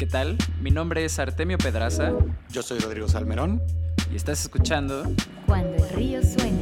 ¿Qué tal? Mi nombre es Artemio Pedraza. Yo soy Rodrigo Salmerón. Y estás escuchando Cuando el río suena.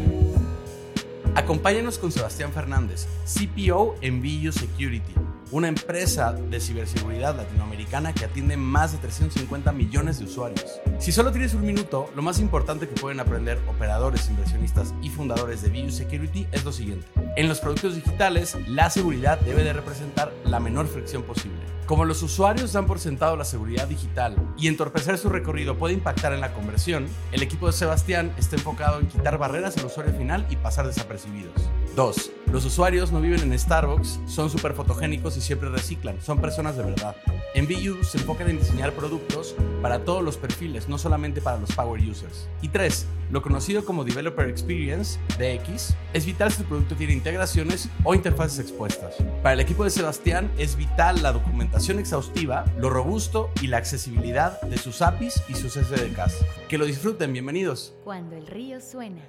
Acompáñanos con Sebastián Fernández, CPO en Villo Security, una empresa de ciberseguridad latinoamericana que atiende más de 350 millones de usuarios. Si solo tienes un minuto, lo más importante que pueden aprender operadores, inversionistas y fundadores de Villo Security es lo siguiente. En los productos digitales, la seguridad debe de representar la menor fricción posible. Como los usuarios dan por sentado la seguridad digital y entorpecer su recorrido puede impactar en la conversión, el equipo de Sebastián está enfocado en quitar barreras al usuario final y pasar desapercibidos. 2. Los usuarios no viven en Starbucks, son súper fotogénicos y siempre reciclan, son personas de verdad. En VU se enfocan en diseñar productos para todos los perfiles, no solamente para los power users. Y 3. Lo conocido como Developer Experience, DX, es vital si tu producto tiene integraciones o interfaces expuestas. Para el equipo de Sebastián es vital la documentación exhaustiva, lo robusto y la accesibilidad de sus APIs y sus SDKs. Que lo disfruten, bienvenidos. Cuando el río suena.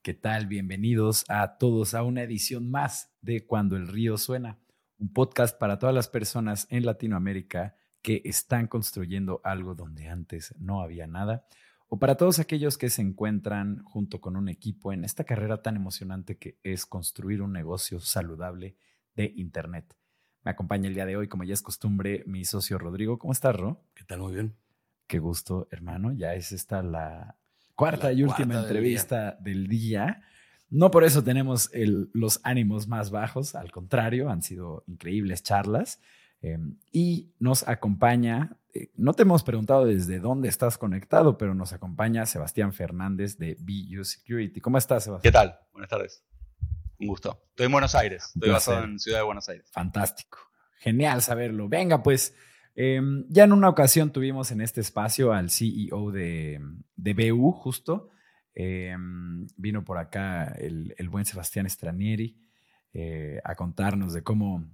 ¿Qué tal? Bienvenidos a todos a una edición más de Cuando el río suena, un podcast para todas las personas en Latinoamérica que están construyendo algo donde antes no había nada, o para todos aquellos que se encuentran junto con un equipo en esta carrera tan emocionante que es construir un negocio saludable de Internet. Me acompaña el día de hoy, como ya es costumbre, mi socio Rodrigo. ¿Cómo estás, Ro? ¿Qué tal? Muy bien. Qué gusto, hermano. Ya es esta la cuarta La y última cuarta del entrevista del día. No por eso tenemos el- los ánimos más bajos, al contrario, han sido increíbles charlas. Eh, y nos acompaña, eh, no te hemos preguntado desde dónde estás conectado, pero nos acompaña Sebastián Fernández de BU Security. ¿Cómo estás, ¿Qué Sebastián? tal? Buenas tardes. Un gusto. Estoy en Buenos Aires. Estoy basado en Ciudad de Buenos Aires. Fantástico. Genial saberlo. Venga, pues eh, ya en una ocasión tuvimos en este espacio al CEO de, de BU, justo. Eh, vino por acá el, el buen Sebastián Stranieri eh, a contarnos de cómo,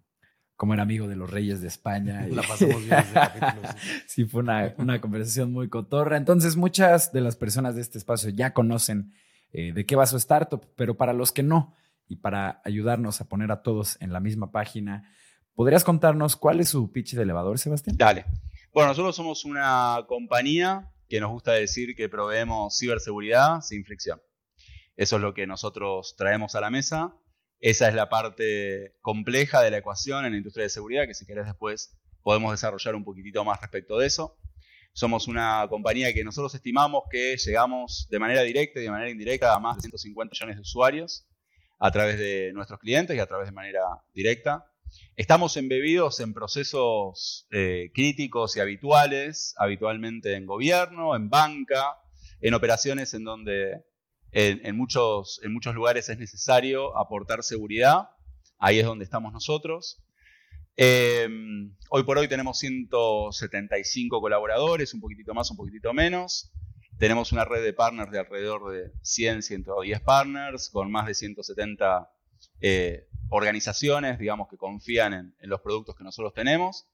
cómo era amigo de los reyes de España. La pasamos bien ese capítulo, sí. sí, fue una, una conversación muy cotorra. Entonces, muchas de las personas de este espacio ya conocen eh, de qué va su startup, pero para los que no, y para ayudarnos a poner a todos en la misma página, ¿podrías contarnos cuál es su pitch de elevador, Sebastián? Dale. Bueno, nosotros somos una compañía que nos gusta decir que proveemos ciberseguridad sin fricción. Eso es lo que nosotros traemos a la mesa. Esa es la parte compleja de la ecuación en la industria de seguridad, que si querés después podemos desarrollar un poquitito más respecto de eso. Somos una compañía que nosotros estimamos que llegamos de manera directa y de manera indirecta a más de 150 millones de usuarios a través de nuestros clientes y a través de manera directa. Estamos embebidos en procesos eh, críticos y habituales, habitualmente en gobierno, en banca, en operaciones en donde en, muchos, en muchos lugares es necesario aportar seguridad. Ahí es donde estamos nosotros. Eh, hoy por hoy tenemos 175 colaboradores, un poquitito más, un poquitito menos. Tenemos una red de partners de alrededor de 100, 110 partners, con más de 170 eh, organizaciones, digamos, que confían en, en los productos que nosotros tenemos,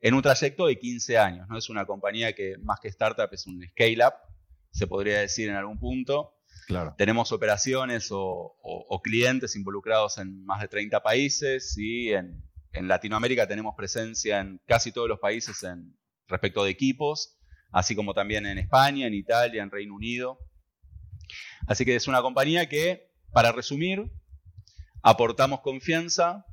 en un trayecto de 15 años. ¿no? Es una compañía que más que startup es un scale-up, se podría decir en algún punto. Claro. Tenemos operaciones o, o- o clientes involucrados en más de 30 países y en, en Latinoamérica tenemos presencia en casi todos los países en, respecto de equipos, así como también en España, en Italia, en Reino Unido. Así que es una compañía que, para resumir, aportamos confianza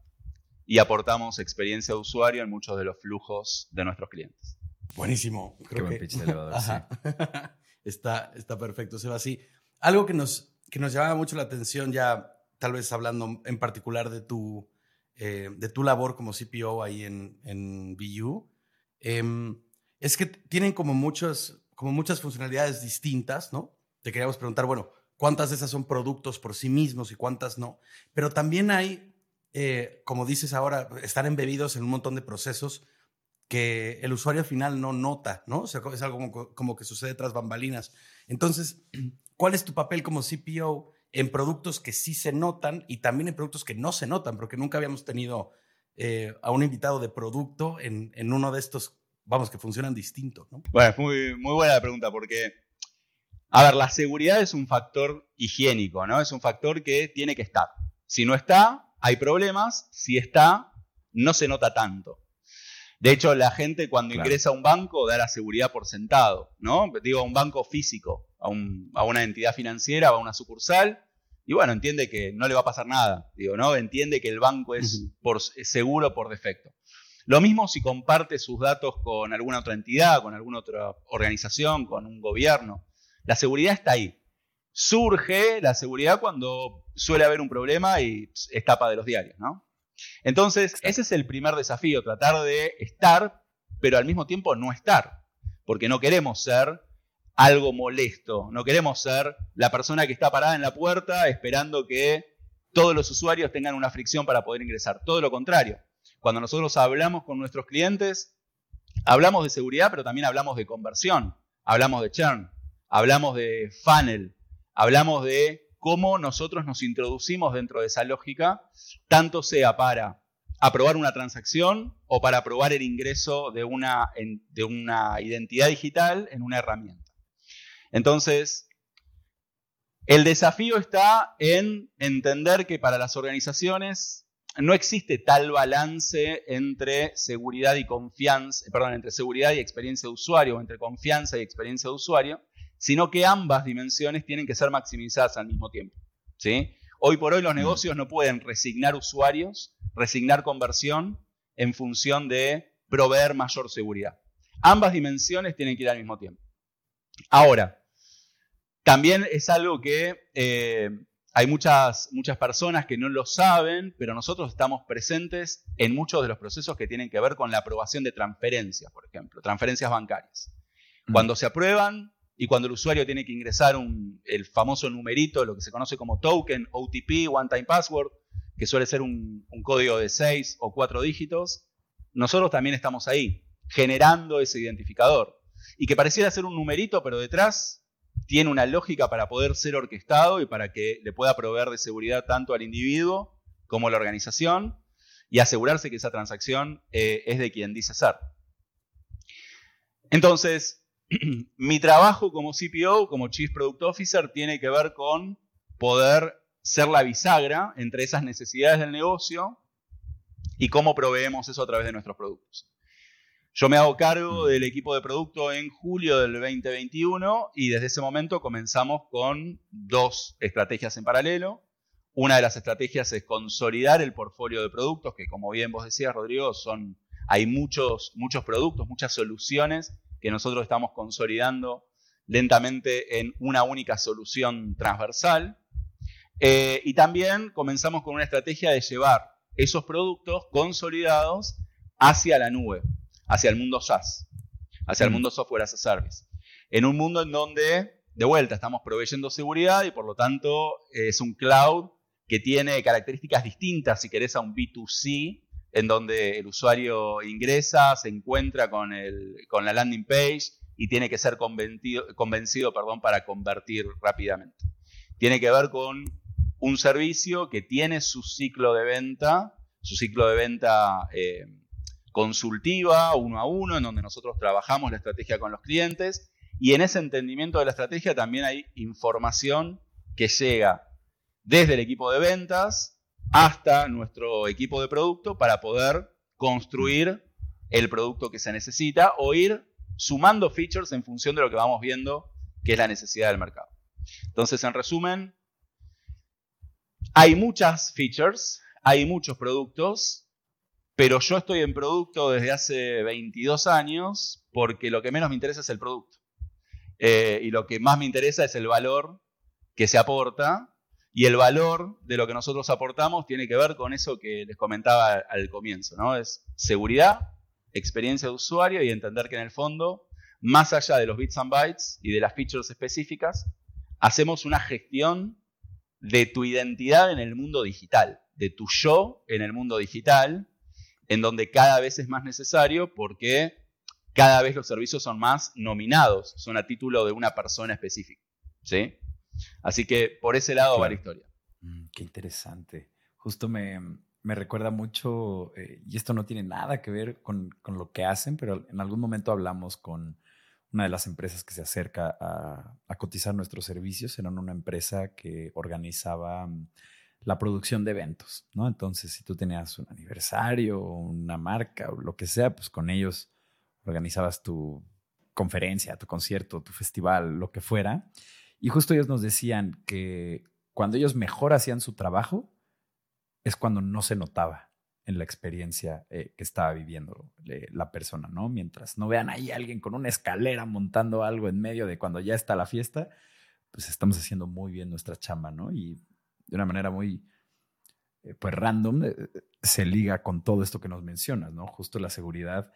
y aportamos experiencia de usuario en muchos de los flujos de nuestros clientes. Buenísimo. Qué buen pitch de elevador, sí. Ajá. está, está perfecto, Seba. Sí. Algo que nos, que nos llamaba mucho la atención, ya tal vez hablando en particular de tu, eh, de tu labor como CPO ahí en, en BU, em, es que tienen como, muchos, como muchas funcionalidades distintas, ¿no? Te queríamos preguntar, bueno, ¿cuántas de esas son productos por sí mismos y cuántas no? Pero también hay, eh, como dices ahora, están embebidos en un montón de procesos que el usuario final no nota, ¿no? O sea, es algo como, como que sucede tras bambalinas. Entonces, ¿cuál es tu papel como CPO en productos que sí se notan y también en productos que no se notan? Porque nunca habíamos tenido eh, a un invitado de producto en, en uno de estos, vamos, que funcionan distinto, ¿no? Bueno, es muy, muy buena la pregunta porque, a ver, la seguridad es un factor higiénico, ¿no? Es un factor que tiene que estar. Si no está, hay problemas. Si está, no se nota tanto. De hecho, la gente cuando Claro. ingresa a un banco da la seguridad por sentado, ¿no? Digo, a un banco físico, a, un- a una entidad financiera, a una sucursal, y bueno, entiende que no le va a pasar nada, digo, ¿no? Entiende que el banco es, por, es seguro por defecto. Lo mismo si comparte sus datos con alguna otra entidad, con alguna otra organización, con un gobierno. La seguridad está ahí. Surge la seguridad cuando suele haber un problema y es tapa de los diarios, ¿no? Entonces, ese es el primer desafío, tratar de estar, pero al mismo tiempo no estar, porque no queremos ser algo molesto, no queremos ser la persona que está parada en la puerta esperando que todos los usuarios tengan una fricción para poder ingresar. Todo lo contrario, cuando nosotros hablamos con nuestros clientes, hablamos de seguridad, pero también hablamos de conversión, hablamos de churn, hablamos de funnel, hablamos de cómo nosotros nos introducimos dentro de esa lógica, tanto sea para aprobar una transacción o para aprobar el ingreso de una, en- de una identidad digital en una herramienta. Entonces, el desafío está en entender que para las organizaciones no existe tal balance entre seguridad y confianza, perdón, entre seguridad y experiencia de usuario, o entre confianza y experiencia de usuario, sino que ambas dimensiones tienen que ser maximizadas al mismo tiempo. ¿sí? Hoy por hoy los negocios no pueden resignar usuarios, resignar conversión en función de proveer mayor seguridad. Ambas dimensiones tienen que ir al mismo tiempo. Ahora, también es algo que eh, hay muchas, muchas personas que no lo saben, pero nosotros estamos presentes en muchos de los procesos que tienen que ver con la aprobación de transferencias, por ejemplo, transferencias bancarias. Cuando se aprueban y cuando el usuario tiene que ingresar un- el famoso numerito, lo que se conoce como token, OTP, One Time Password, que suele ser un, un código de 6 o 4 dígitos, nosotros también estamos ahí, generando ese identificador. Y que pareciera ser un numerito, pero detrás tiene una lógica para poder ser orquestado y para que le pueda proveer de seguridad tanto al individuo como a la organización y asegurarse que esa transacción eh, es de quien dice ser. Entonces, mi trabajo como CPO, como Chief Product Officer, tiene que ver con poder ser la bisagra entre esas necesidades del negocio y cómo proveemos eso a través de nuestros productos. Yo me hago cargo Mm. del equipo de producto en julio del 2021 y desde ese momento comenzamos con dos estrategias en paralelo. Una de las estrategias es consolidar el portfolio de productos, que como bien vos decías, Rodrigo, son, hay muchos, muchos productos, muchas soluciones que nosotros estamos consolidando lentamente en una única solución transversal. Eh, y también comenzamos con una estrategia de llevar esos productos consolidados hacia la nube, hacia el mundo SaaS, hacia el Mm. mundo software as a service. En un mundo en donde, de vuelta, estamos proveyendo seguridad y por lo tanto es un cloud que tiene características distintas, si querés, a un B2C, en donde el usuario ingresa, se encuentra con, el, con la landing page y tiene que ser convencido, convencido perdón, para convertir rápidamente. Tiene que ver con un servicio que tiene su ciclo de venta, su ciclo de venta eh, consultiva, uno a uno, en donde nosotros trabajamos la estrategia con los clientes y en ese entendimiento de la estrategia también hay información que llega desde el equipo de ventas hasta nuestro equipo de producto para poder construir el producto que se necesita o ir sumando features en función de lo que vamos viendo que es la necesidad del mercado. Entonces, en resumen, hay muchas features, hay muchos productos, pero yo estoy en producto desde hace 22 años porque lo que menos me interesa es el producto. Eh, y lo que más me interesa es el valor que se aporta. Y el valor de lo que nosotros aportamos tiene que ver con eso que les comentaba al comienzo, ¿no? Es seguridad, experiencia de usuario y entender que en el fondo, más allá de los bits and bytes y de las features específicas, hacemos una gestión de tu identidad en el mundo digital, de tu yo en el mundo digital, en donde cada vez es más necesario porque cada vez los servicios son más nominados, son a título de una persona específica. ¿sí? Así que por ese lado va la historia. Mm, qué interesante. Justo me, me recuerda mucho, eh, y esto no tiene nada que ver con, con lo que hacen, pero en algún momento hablamos con una de las empresas que se acerca a, a cotizar nuestros servicios. Eran una empresa que organizaba mm, la producción de eventos, ¿no? Entonces, si tú tenías un aniversario, una marca o lo que sea, pues con ellos organizabas tu conferencia, tu concierto, tu festival, lo que fuera. Y justo ellos nos decían que cuando ellos mejor hacían su trabajo, es cuando no se notaba en la experiencia eh, que estaba viviendo eh, la persona, ¿no? Mientras no vean ahí a alguien con una escalera montando algo en medio de cuando ya está la fiesta, pues estamos haciendo muy bien nuestra chamba, ¿no? Y de una manera muy, eh, pues random, se liga con todo esto que nos mencionas, ¿no? Justo la seguridad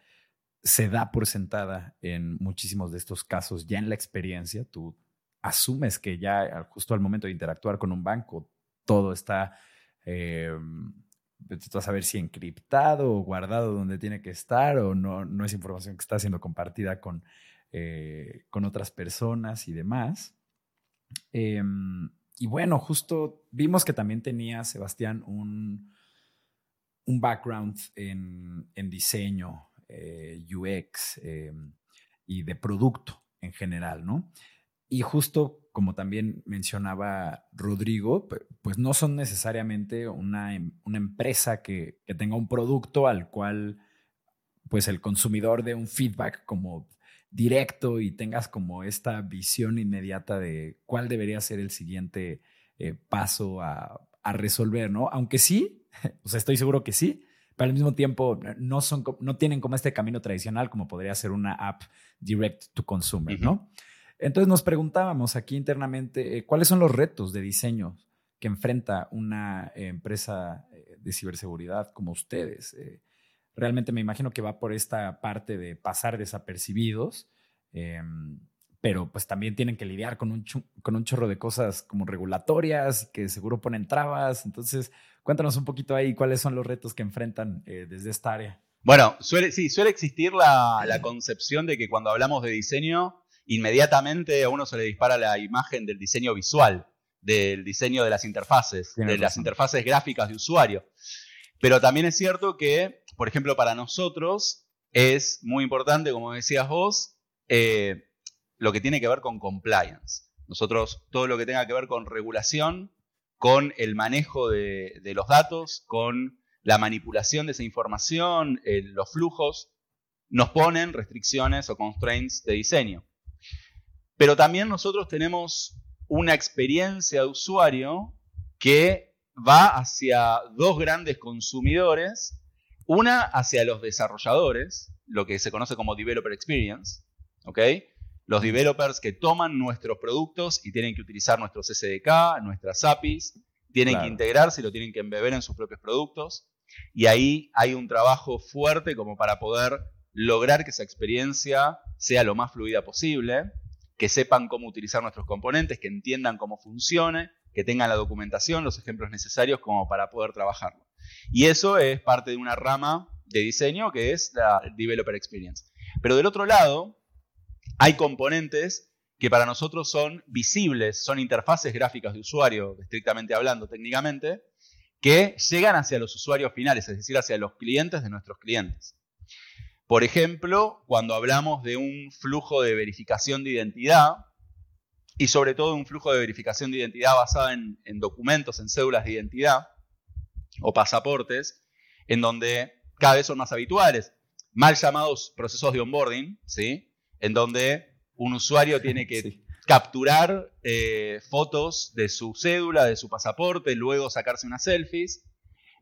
se da por sentada en muchísimos de estos casos ya en la experiencia, tú asumes que ya justo al momento de interactuar con un banco, todo está vas a ver si encriptado o guardado donde tiene que estar o no, no es información que está siendo compartida con, eh, con otras personas y demás. Em, y bueno, justo vimos que también tenía Sebastián un, un background en, en diseño, eh, UX em, y de producto en general, ¿no? Y justo como también mencionaba Rodrigo, pues no son necesariamente una, em, una empresa que, tenga un producto al cual pues el consumidor dé un feedback como directo y tengas como esta visión inmediata de cuál debería ser el siguiente eh, paso a, resolver, ¿no? Aunque sí, o sea, estoy seguro que sí, pero al mismo tiempo no, son, no tienen como este camino tradicional como podría ser una app direct to consumer, ¿no? Entonces nos preguntábamos aquí internamente, eh, ¿cuáles son los retos de diseño que enfrenta una eh, empresa eh, de ciberseguridad como ustedes? Realmente me imagino que va por esta parte de pasar desapercibidos, em, pero pues también tienen que lidiar con un, con un chorro de cosas como regulatorias que seguro ponen trabas. Entonces, cuéntanos un poquito ahí cuáles son los retos que enfrentan desde esta área. Bueno, suele, sí, suele existir la, la concepción de que cuando hablamos de diseño inmediatamente a uno se le dispara la imagen del diseño visual, del diseño de las interfaces, de las interfaces gráficas de usuario. Pero también es cierto que, por ejemplo, para nosotros es muy importante, como decías vos, eh, lo que tiene que ver con compliance. Nosotros, todo lo que tenga que ver con regulación, con el manejo de, los datos, con la manipulación de esa información, los flujos, nos ponen restricciones o constraints de diseño. Pero también nosotros tenemos una experiencia de usuario que va hacia dos grandes consumidores. Una hacia los desarrolladores, lo que se conoce como Developer Experience. ¿ok? Los developers que toman nuestros productos y tienen que utilizar nuestros SDK, nuestras APIs, tienen que integrarse y lo tienen que embeber en sus propios productos. Y ahí hay un trabajo fuerte como para poder lograr que esa experiencia sea lo más fluida posible que sepan cómo utilizar nuestros componentes, que entiendan cómo funcione, que tengan la documentación, los ejemplos necesarios como para poder trabajarlo. Y eso es parte de una rama de diseño que es la Developer Experience. Pero del otro lado, hay componentes que para nosotros son visibles, son interfaces gráficas de usuario, estrictamente hablando técnicamente, que llegan hacia los usuarios finales, es decir, hacia los clientes de nuestros clientes. Por ejemplo, cuando hablamos de un flujo de verificación de identidad, y sobre todo un flujo de verificación de identidad basado en, documentos, en cédulas de identidad o pasaportes, en donde cada vez son más habituales, mal llamados procesos de onboarding, ¿sí? en donde un usuario tiene que capturar eh, fotos de su cédula, de su pasaporte, luego sacarse unas selfies,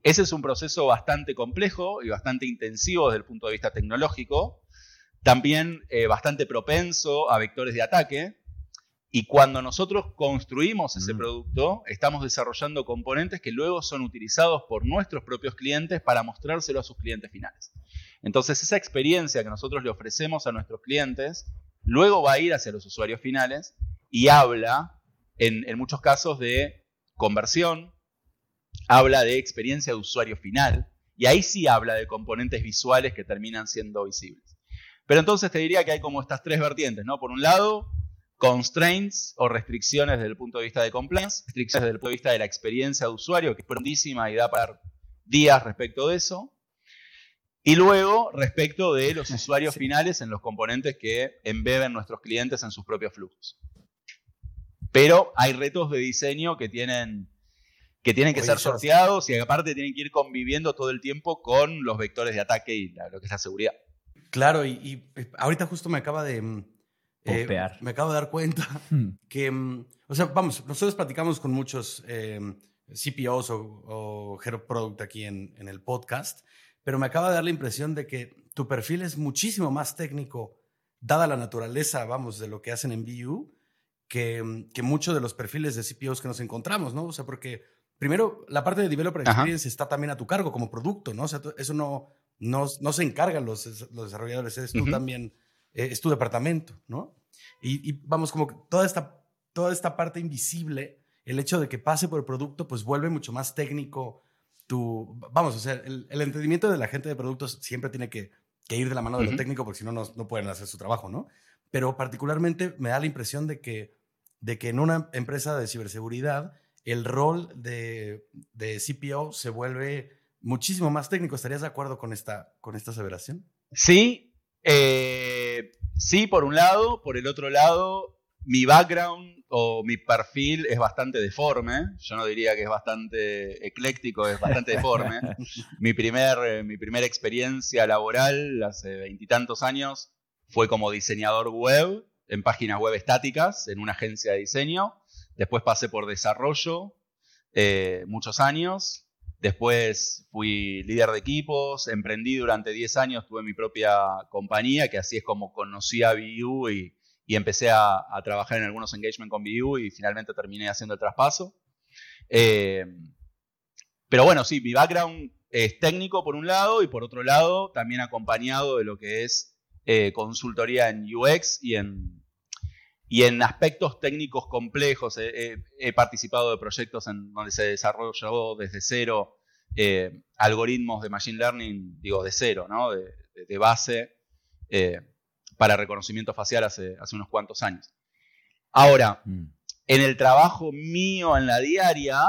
ese es un proceso bastante complejo y bastante intensivo desde el punto de vista tecnológico, también eh, bastante propenso a vectores de ataque. Y cuando nosotros construimos ese mm. producto, estamos desarrollando componentes que luego son utilizados por nuestros propios clientes para mostrárselo a sus clientes finales. Entonces esa experiencia que nosotros le ofrecemos a nuestros clientes, luego va a ir hacia los usuarios finales y habla en, en muchos casos de conversión, habla de experiencia de usuario final y ahí sí habla de componentes visuales que terminan siendo visibles. Pero entonces te diría que hay como estas tres vertientes, ¿no? Por un lado, constraints o restricciones desde el punto de vista de compliance, restricciones desde el punto de vista de la experiencia de usuario, que es profundísima y da para días respecto de eso. Y luego, respecto de los usuarios finales en los componentes que embeben nuestros clientes en sus propios flujos. Pero hay retos de diseño que tienen que tienen que Oye, ser sorteados y aparte tienen que ir conviviendo todo el tiempo con los vectores de ataque y la- lo que es la seguridad. Claro, y, y, eh, ahorita justo me acaba de... eh, me acabo de dar cuenta Hmm. que, mm, o sea, vamos, nosotros platicamos con muchos eh, CPOs o, o Head of Product aquí en, en el podcast, pero me acaba de dar la impresión de que tu perfil es muchísimo más técnico, dada la naturaleza, vamos, de lo que hacen en BU, que, mm, que muchos de los perfiles de CPOs que nos encontramos, ¿no? O sea, porque primero la parte de Developer Ajá. Experience está también a tu cargo como producto, ¿no? O sea, tú- eso no, no, no se encargan los, los desarrolladores, eres tú Ujú. también, eh, es tu departamento, ¿no? Y, y vamos, como que toda esta, toda esta parte invisible, el hecho de que pase por el producto, pues vuelve mucho más técnico tu, vamos, o sea, el, el entendimiento de la gente de productos siempre tiene que, que ir de la mano de lo Ujú. técnico porque si no, no, no pueden hacer su trabajo, ¿no? Pero particularmente me da la impresión de que, de que en una empresa de ciberseguridad, el rol de, de CPO se vuelve muchísimo más técnico. ¿Estarías de acuerdo con esta, con esta aseveración? Sí, eh, sí, por un lado. Por el otro lado, mi background o mi perfil es bastante deforme. Yo no diría que es bastante ecléctico, es bastante deforme. mi, primer, eh, mi primera experiencia laboral hace veintitantos años fue como diseñador web en páginas web estáticas en una agencia de diseño. Después pasé por desarrollo eh, muchos años. Después fui líder de equipos, emprendí durante 10 años, tuve mi propia compañía, que así es como conocí a BU y, empecé a, a trabajar en algunos engagement con BU y finalmente terminé haciendo el traspaso. Eh, pero bueno, sí, mi background es técnico por un lado y por otro lado también acompañado de lo que es eh, consultoría en UX y en, y en aspectos técnicos complejos. He, he- he participado de proyectos en donde se desarrolló desde cero eh, algoritmos de Machine Learning, digo, de cero, ¿no? de, de- de base, eh, para reconocimiento facial hace, hace unos cuantos años. Ahora, Hmm. en el trabajo mío en la diaria,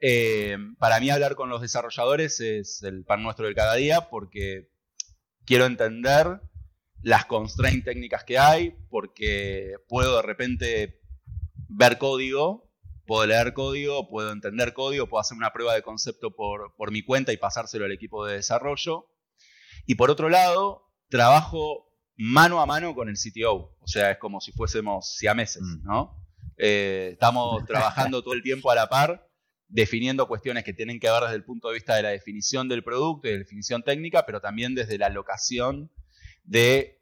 eh, para mí hablar con los desarrolladores es el pan nuestro de cada día porque quiero entender las constraints técnicas que hay, porque puedo de repente ver código, puedo leer código, puedo entender código, puedo hacer una prueba de concepto por, por mi cuenta y pasárselo al equipo de desarrollo. Y por otro lado, trabajo mano a mano con el CTO, o sea, es como si fuésemos siameses, Mm. ¿no? Eh, estamos trabajando todo el tiempo a la par, definiendo cuestiones que tienen que ver desde el punto de vista de la definición del producto y de la definición técnica, pero también desde la locación de,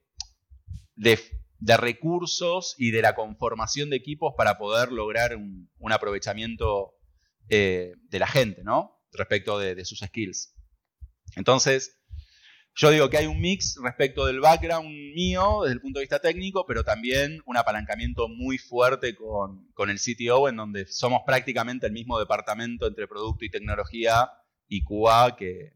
de, recursos y de la conformación de equipos para poder lograr un, un aprovechamiento eh, de la gente, ¿no? Respecto de, de sus skills. Entonces, yo digo que hay un mix respecto del background mío desde el punto de vista técnico, pero también un apalancamiento muy fuerte con, con el CTO, en donde somos prácticamente el mismo departamento entre producto y tecnología y QA, que,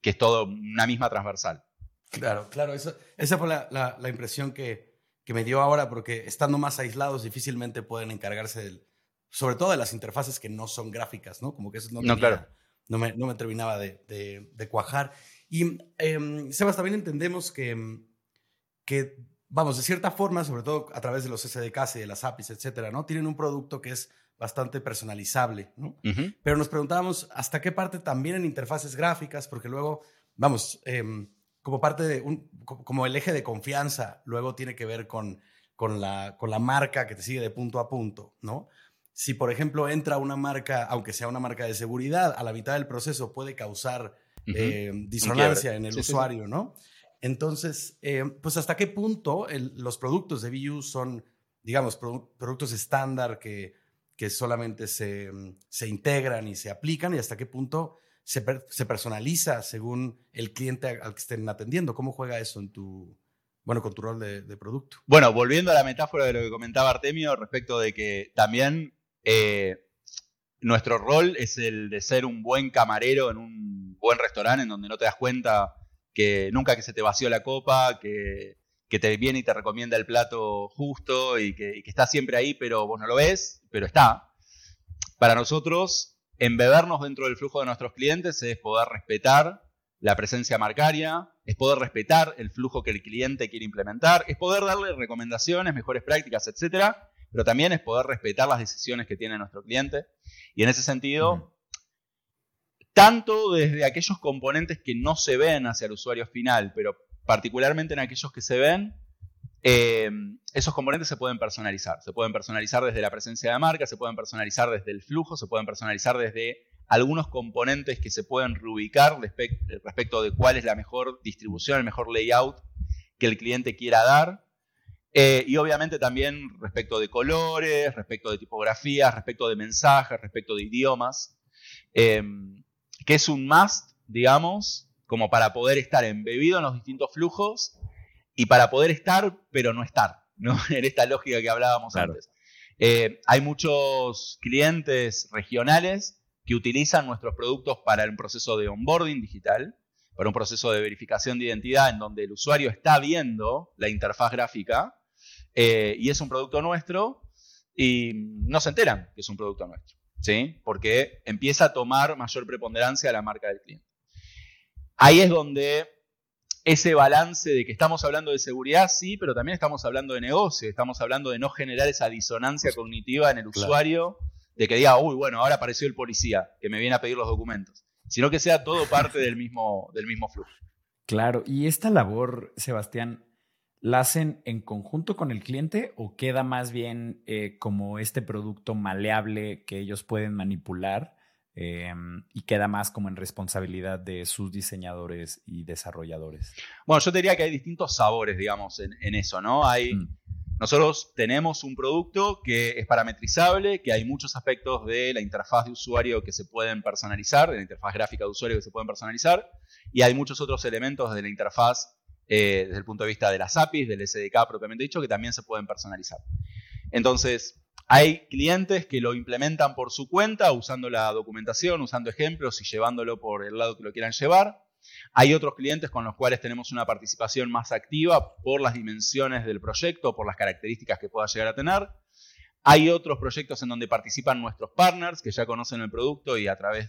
que es todo una misma transversal. Claro, claro. Eso, esa fue la, la- la impresión que, que me dio ahora, porque estando más aislados difícilmente pueden encargarse del, sobre todo de las interfaces que no son gráficas, ¿no? Como que eso no, No, tenía- claro. no, me, no me terminaba de, de- de cuajar. Y, em, Sebas, también entendemos que, em, que, vamos, de cierta forma, sobre todo a través de los SDKs y de las APIs, etcétera, ¿no? Tienen un producto que es bastante personalizable, ¿no? Pero nos preguntábamos hasta qué parte también en interfaces gráficas, porque luego, vamos, em, como parte de un, co- como el eje de confianza, luego tiene que ver con, con, la, con la marca que te sigue de punto a punto, ¿no? Si, por ejemplo, entra una marca, aunque sea una marca de seguridad, a la mitad del proceso puede causar eh, disonancia en el Sí, sí, sí. usuario, ¿no? Entonces, eh, pues hasta qué punto el- los productos de VU son, digamos, produ- productos estándar que, que solamente se, se integran y se aplican y hasta qué punto se, per- se personaliza según el cliente al que estén atendiendo. ¿Cómo juega eso en tu, bueno, con tu rol de, de producto? Bueno, volviendo a la metáfora de lo que comentaba Artemio respecto de que también eh, nuestro rol es el de ser un buen camarero en un buen restaurante en donde no te das cuenta que nunca que se te vació la copa, que, que te viene y te recomienda el plato justo y que, y que está siempre ahí, pero vos no lo ves, pero está. Para nosotros, embebernos dentro del flujo de nuestros clientes es poder respetar la presencia marcaria, es poder respetar el flujo que el cliente quiere implementar, es poder darle recomendaciones, mejores prácticas, etcétera, pero también es poder respetar las decisiones que tiene nuestro cliente. Y en ese sentido, tanto desde aquellos componentes que no se ven hacia el usuario final, pero particularmente en aquellos que se ven, eh, esos componentes se pueden personalizar. Se pueden personalizar desde la presencia de marca, se pueden personalizar desde el flujo, se pueden personalizar desde algunos componentes que se pueden reubicar respecto de cuál es la mejor distribución, el mejor layout que el cliente quiera dar. Eh, y obviamente también respecto de colores, respecto de tipografías, respecto de mensajes, respecto de idiomas, eh, que es un must, digamos, como para poder estar embebido en los distintos flujos y para poder estar, pero no estar, ¿no? en esta lógica que hablábamos antes. Eh, hay muchos clientes regionales que utilizan nuestros productos para un proceso de onboarding digital, para un proceso de verificación de identidad en donde el usuario está viendo la interfaz gráfica eh, y es un producto nuestro y no se enteran que es un producto nuestro, ¿sí? Porque empieza a tomar mayor preponderancia la marca del cliente. Ahí es donde ese balance de que estamos hablando de seguridad, sí, pero también estamos hablando de negocio, estamos hablando de no generar esa disonancia cognitiva en el usuario, de que diga, uy, bueno, ahora apareció el policía que me viene a pedir los documentos, sino que sea todo parte del mismo, del mismo flujo. Claro, y esta labor, Sebastián, ¿la hacen en conjunto con el cliente o queda más bien eh, como este producto maleable que ellos pueden manipular? Em, y queda más como en responsabilidad de sus diseñadores y desarrolladores. Bueno, yo diría que hay distintos sabores, digamos, en, eso, ¿no? Hay, mm. Nosotros tenemos un producto que es parametrizable, que hay muchos aspectos de la interfaz de usuario que se pueden personalizar, de la interfaz gráfica de usuario que se pueden personalizar, y hay muchos otros elementos de la interfaz eh, desde el punto de vista de las APIs, del SDK propiamente dicho, que también se pueden personalizar. Entonces, hay clientes que lo implementan por su cuenta, usando la documentación, usando ejemplos y llevándolo por el lado que lo quieran llevar. Hay otros clientes con los cuales tenemos una participación más activa por las dimensiones del proyecto, por las características que pueda llegar a tener. Hay otros proyectos en donde participan nuestros partners que ya conocen el producto y a través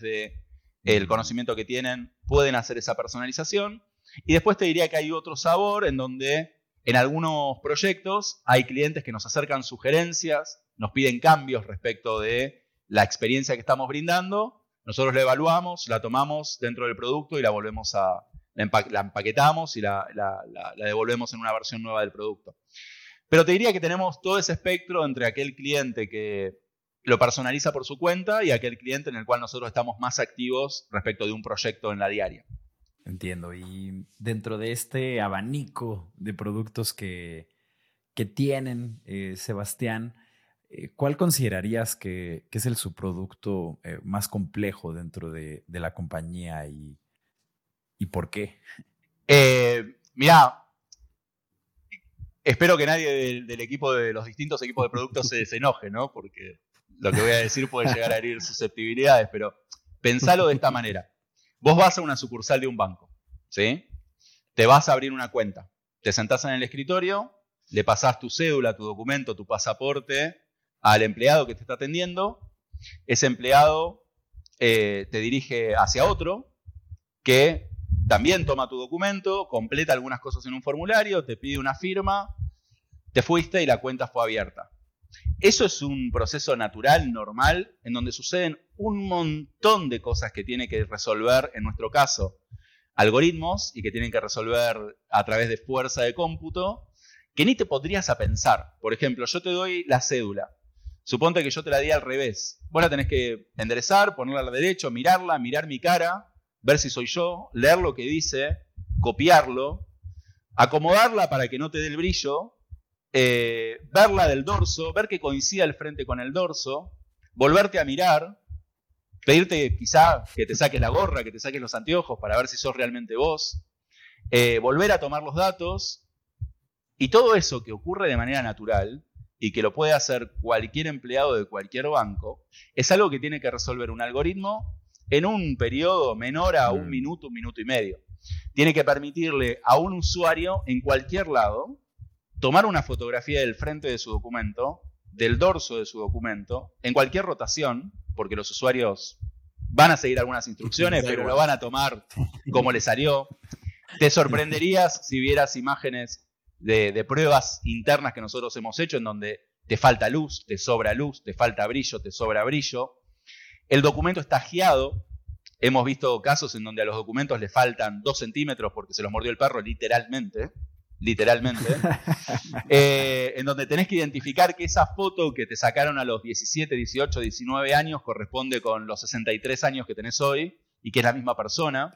el conocimiento que tienen pueden hacer esa personalización. Y después te diría que hay otro sabor en donde en algunos proyectos hay clientes que nos acercan sugerencias, nos piden cambios respecto de la experiencia que estamos brindando, nosotros la evaluamos, la tomamos dentro del producto y la volvemos a, la, empaquetamos y la, devolvemos en una versión nueva del producto. Pero te diría que tenemos todo ese espectro entre aquel cliente que lo personaliza por su cuenta y aquel cliente en el cual nosotros estamos más activos respecto de un proyecto en la diaria. Entiendo. Y dentro de este abanico de productos que, que tienen, eh, Sebastián, ¿Cuál considerarías que, es el subproducto eh, más complejo dentro de, la compañía y, por qué? Eh, mira, espero que nadie del, equipo de los distintos equipos de productos se desenoje, ¿no? Porque lo que voy a decir puede llegar a herir susceptibilidades, pero pensalo de esta manera. Vos vas a una sucursal de un banco, ¿sí? Te vas a abrir una cuenta. Te sentás en el escritorio, le pasás tu cédula, tu documento, tu pasaporte al empleado que te está atendiendo, ese empleado eh, te dirige hacia otro que también toma tu documento, completa algunas cosas en un formulario, te pide una firma, te fuiste y la cuenta fue abierta. Eso es un proceso natural, normal, en donde suceden un montón de cosas que tiene que resolver, en nuestro caso, algoritmos y que tienen que resolver a través de fuerza de cómputo, que ni te podrías a pensar. Por ejemplo, yo te doy la cédula. Suponte que yo te la di al revés. Vos la tenés que enderezar, ponerla a la derecha, mirarla, mirar mi cara, ver si soy yo, leer lo que dice, copiarlo, acomodarla para que no te dé el brillo, eh, verla del dorso, ver que coincida el frente con el dorso, volverte a mirar, pedirte quizá que te saques la gorra, que te saques los anteojos para ver si sos realmente vos, eh, volver a tomar los datos, y todo eso que ocurre de manera natural, y que lo puede hacer cualquier empleado de cualquier banco, es algo que tiene que resolver un algoritmo en un periodo menor a un mm. minuto, un minuto y medio. Tiene que permitirle a un usuario en cualquier lado tomar una fotografía del frente de su documento, del dorso de su documento, en cualquier rotación, porque los usuarios van a seguir algunas instrucciones, pero lo van a tomar como le salió. Te sorprenderías si vieras imágenes de, pruebas internas que nosotros hemos hecho en donde te falta luz, te sobra luz, te falta brillo, te sobra brillo. El documento está guiado, Hemos visto casos en donde a los documentos le faltan dos centímetros porque se los mordió el perro, literalmente. Literalmente. Eh, en donde tenés que identificar que esa foto que te sacaron a los 17, 18, 19 años corresponde con los 63 años que tenés hoy y que es la misma persona.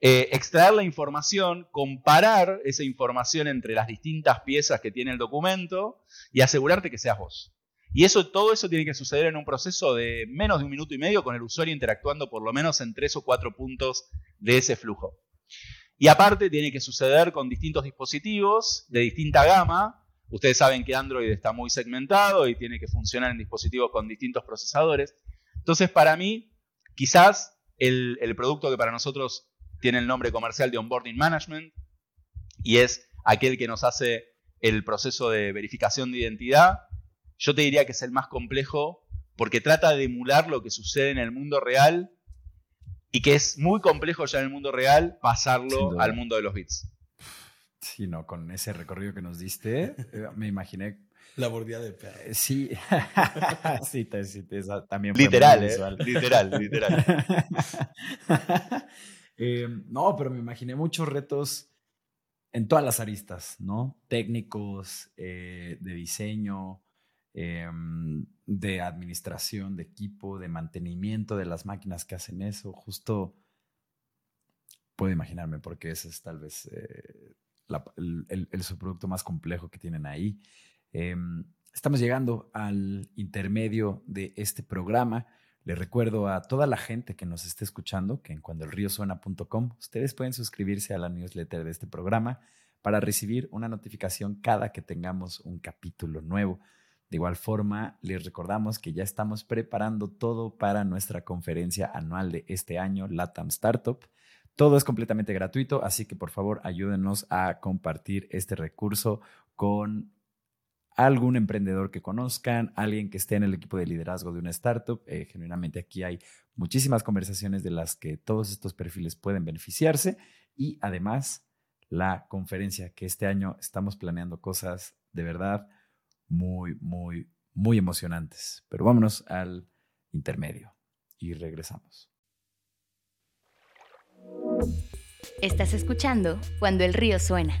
Eh, extraer la información, comparar esa información entre las distintas piezas que tiene el documento y asegurarte que seas vos. Y eso, todo eso tiene que suceder en un proceso de menos de un minuto y medio con el usuario interactuando por lo menos en tres o cuatro puntos de ese flujo. Y aparte tiene que suceder con distintos dispositivos de distinta gama. Ustedes saben que Android está muy segmentado y tiene que funcionar en dispositivos con distintos procesadores. Entonces, para mí, quizás el, el producto que para nosotros tiene el nombre comercial de Onboarding Management y es aquel que nos hace el proceso de verificación de identidad yo te diría que es el más complejo porque trata de emular lo que sucede en el mundo real y que es muy complejo ya en el mundo real pasarlo al mundo de los bits. Sí, no, con ese recorrido que nos diste, eh, me imaginé. La bordía de perro. Eh, sí, sí, también literal, eh, literal, literal. no, pero me imaginé muchos retos en todas las aristas, ¿no? Técnicos, de diseño, Em, de administración de equipo, de mantenimiento de las máquinas que hacen eso. Justo puedo imaginarme porque ese es tal vez eh, el, subproducto más complejo que tienen ahí. Em, estamos llegando al intermedio de este programa. Les recuerdo a toda la gente que nos esté escuchando que en cuandoelriosuena.com ustedes pueden suscribirse a la newsletter de este programa para recibir una notificación cada que tengamos un capítulo nuevo. De igual forma, les recordamos que ya estamos preparando todo para nuestra conferencia anual de este año, LATAM Startup. Todo es completamente gratuito, así que por favor ayúdenos a compartir este recurso con algún emprendedor que conozcan, alguien que esté en el equipo de liderazgo de una startup. Eh, genuinamente aquí hay muchísimas conversaciones de las que todos estos perfiles pueden beneficiarse y además la conferencia que este año estamos planeando cosas de verdad muy, muy, muy emocionantes. Pero vámonos al intermedio y regresamos. Estás escuchando Cuando el río suena,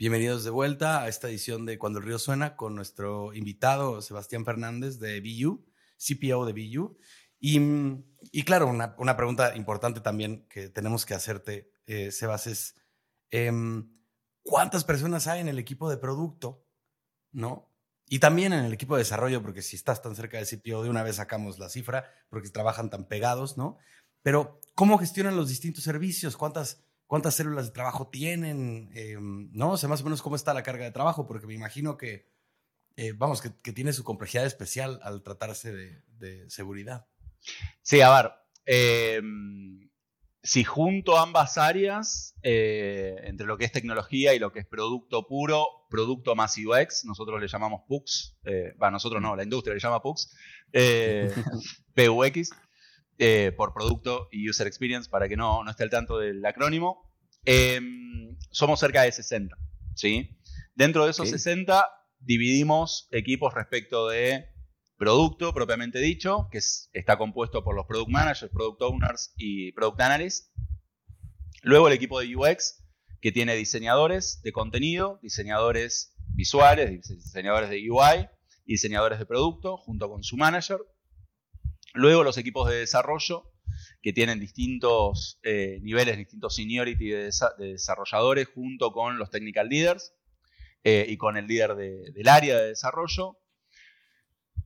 Bienvenidos de vuelta a esta edición de Cuando el río suena con nuestro invitado Sebastián Fernández de BU, CPO de BU. Y, claro, una, pregunta importante también que tenemos que hacerte, eh, Sebas, es em, ¿cuántas personas hay en el equipo de producto? ¿No? Y también en el equipo de desarrollo, porque si estás tan cerca del CPO, de una vez sacamos la cifra, porque trabajan tan pegados, ¿no? Pero, ¿cómo gestionan los distintos servicios? ¿Cuántas, cuántas células de trabajo tienen? Em, ¿No? O sea, más o menos cómo está la carga de trabajo, porque me imagino que, eh, vamos, que, tiene su complejidad especial al tratarse de seguridad. Sí, a ver. Em, si junto ambas áreas, eh, entre lo que es tecnología y lo que es producto puro, producto más UX, nosotros le llamamos PUX, eh, nosotros no, la industria le llama PUX, PUX, eh, por producto y user experience, para que no, no esté al tanto del acrónimo, em, somos cerca de 60. ¿sí? Dentro de esos 60 dividimos equipos respecto de producto propiamente dicho, que está compuesto por los product managers, product owners y product analysts. Luego el equipo de UX, que tiene diseñadores de contenido, diseñadores visuales, diseñadores de UI y diseñadores de producto, junto con su manager. Luego los equipos de desarrollo, que tienen distintos eh, niveles, distintos seniority de, desarrolladores, junto con los technical leaders eh, y con el líder del área de desarrollo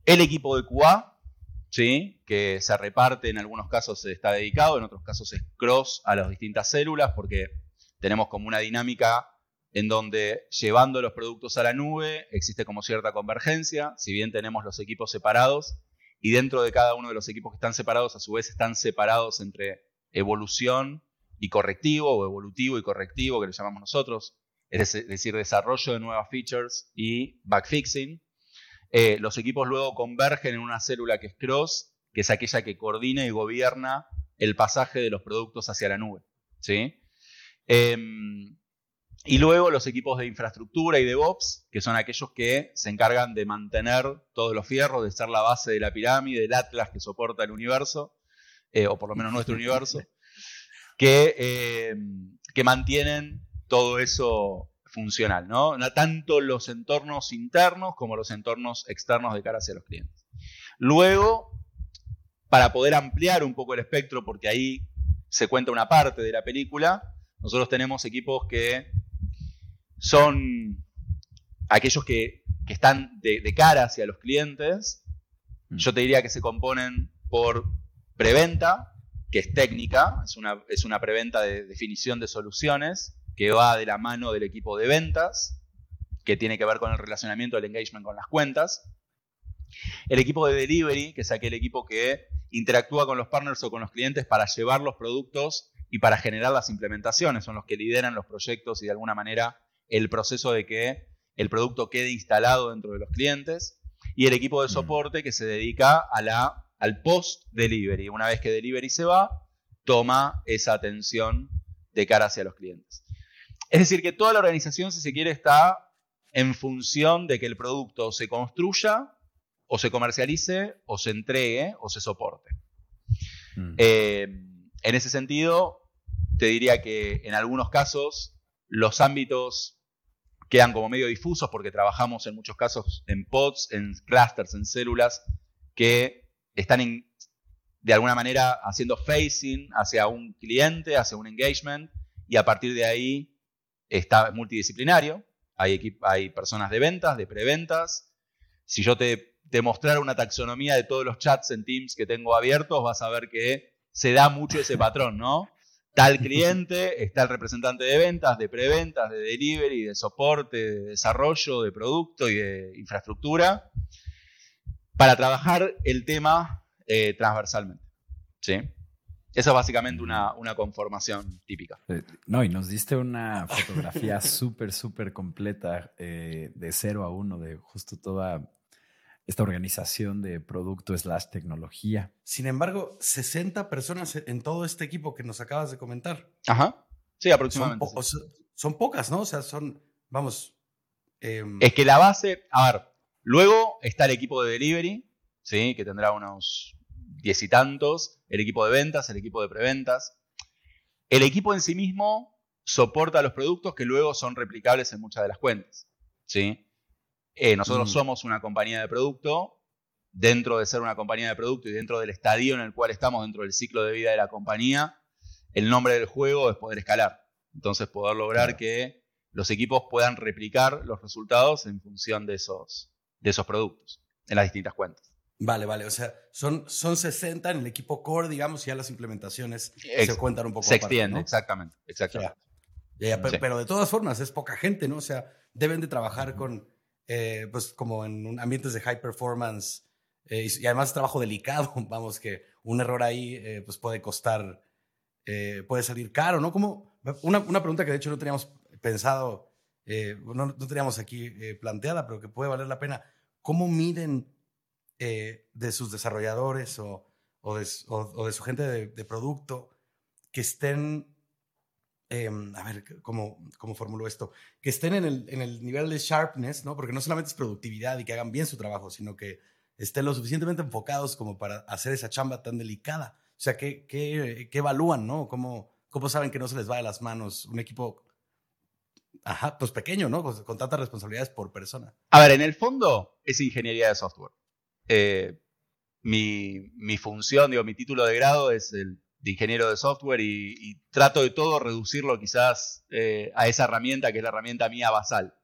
el equipo de QA, ¿sí? que se reparte, en algunos casos está dedicado, en otros casos es cross a las distintas células, porque tenemos como una dinámica en donde llevando los productos a la nube existe como cierta convergencia, si bien tenemos los equipos separados y dentro de cada uno de los equipos que están separados, a su vez están separados entre evolución y correctivo, o evolutivo y correctivo, que le llamamos nosotros, es decir, desarrollo de nuevas features y backfixing. Eh, los equipos luego convergen en una célula que es cross, que es aquella que coordina y gobierna el pasaje de los productos hacia la nube. ¿sí? Em, y luego los equipos de infraestructura y de DevOps, que son aquellos que se encargan de mantener todos los fierros, de ser la base de la pirámide, del atlas que soporta el universo, eh, o por lo menos nuestro universo, que, em, que mantienen todo eso funcional, ¿no? Tanto los entornos internos como los entornos externos de cara hacia los clientes. Luego, para poder ampliar un poco el espectro, porque ahí se cuenta una parte de la película, nosotros tenemos equipos que son aquellos que, están de, cara hacia los clientes. Mm. Yo te diría que se componen por preventa, que es técnica, es una, es una preventa de definición de soluciones, que va de la mano del equipo de ventas, que tiene que ver con el relacionamiento del engagement con las cuentas. El equipo de delivery, que es aquel equipo que interactúa con los partners o con los clientes para llevar los productos y para generar las implementaciones, son los que lideran los proyectos y de alguna manera el proceso de que el producto quede instalado dentro de los clientes, y el equipo de mm. soporte que se dedica a la, al post-delivery. Una vez que delivery se va, toma esa atención de cara hacia los clientes. Es decir, que toda la organización, si se quiere, está en función de que el producto se construya, o se comercialice, o se entregue, o se soporte. Mm. Eh, en ese sentido, te diría que en algunos casos los ámbitos quedan como medio difusos porque trabajamos en muchos casos en pods, en clusters, en células que están de alguna manera haciendo facing hacia un cliente, hacia un engagement y a partir de ahí está multidisciplinario. Hay, hay personas de ventas, de preventas. Si yo te, te mostrara una taxonomía de todos los chats en Teams que tengo abiertos, vas a ver que se da mucho ese patrón, ¿no? Tal cliente, está el representante de ventas, de preventas, de delivery, de soporte, de desarrollo, de producto y de infraestructura, para trabajar el tema eh, transversalmente. ¿sí? Esa es básicamente una, conformación típica. Eh, no, y nos diste una fotografía súper, súper completa eh, de cero a uno de justo toda esta organización de producto slash tecnología. Sin embargo, 60 personas en todo este equipo que nos acabas de comentar. Ajá. Sí, aproximadamente. Son, pocas, ¿no? O sea, son, vamos. Em, es que la base, a ver, luego está el equipo de delivery, ¿sí? Que tendrá unos diez y tantos, el equipo de ventas, el equipo de preventas. El equipo en sí mismo soporta los productos que luego son replicables en muchas de las cuentas, ¿sí? Eh, nosotros mm. somos una compañía de producto. Dentro de ser una compañía de producto y dentro del estadio en el cual estamos, dentro del ciclo de vida de la compañía, el nombre del juego es poder escalar. Entonces, poder lograr que los equipos puedan replicar los resultados en función de esos, de esos productos en las distintas cuentas. Vale, vale. O sea, son, son 60 en el equipo core, digamos, y ya las implementaciones se cuentan un poco. Se extiende, exactamente. exactamente. pero, de todas formas, es poca gente, ¿no? O sea, deben de trabajar con eh, pues como en ambientes de high performance eh, y, además es trabajo delicado, vamos, que un error ahí eh, pues puede costar, puede salir caro, ¿no? Como una, una, pregunta que de hecho no teníamos pensado, no, no, teníamos aquí planteada, pero que puede valer la pena. ¿Cómo miden de sus desarrolladores o, o, de, o, de, su gente de, de producto que estén Em, a ver, ¿cómo, cómo formulo esto? Que estén en el, en el nivel de sharpness, ¿no? Porque no solamente es productividad y que hagan bien su trabajo, sino que estén lo suficientemente enfocados como para hacer esa chamba tan delicada. O sea, ¿qué, qué, qué evalúan, no? ¿Cómo, ¿Cómo saben que no se les va de las manos un equipo, ajá, pues pequeño, ¿no? Con, tantas responsabilidades por persona. A ver, en el fondo es ingeniería de software. Eh, mi, mi función, digo, mi título de grado es el de ingeniero de software y, trato de todo reducirlo quizás eh, a esa herramienta que es la herramienta mía basal.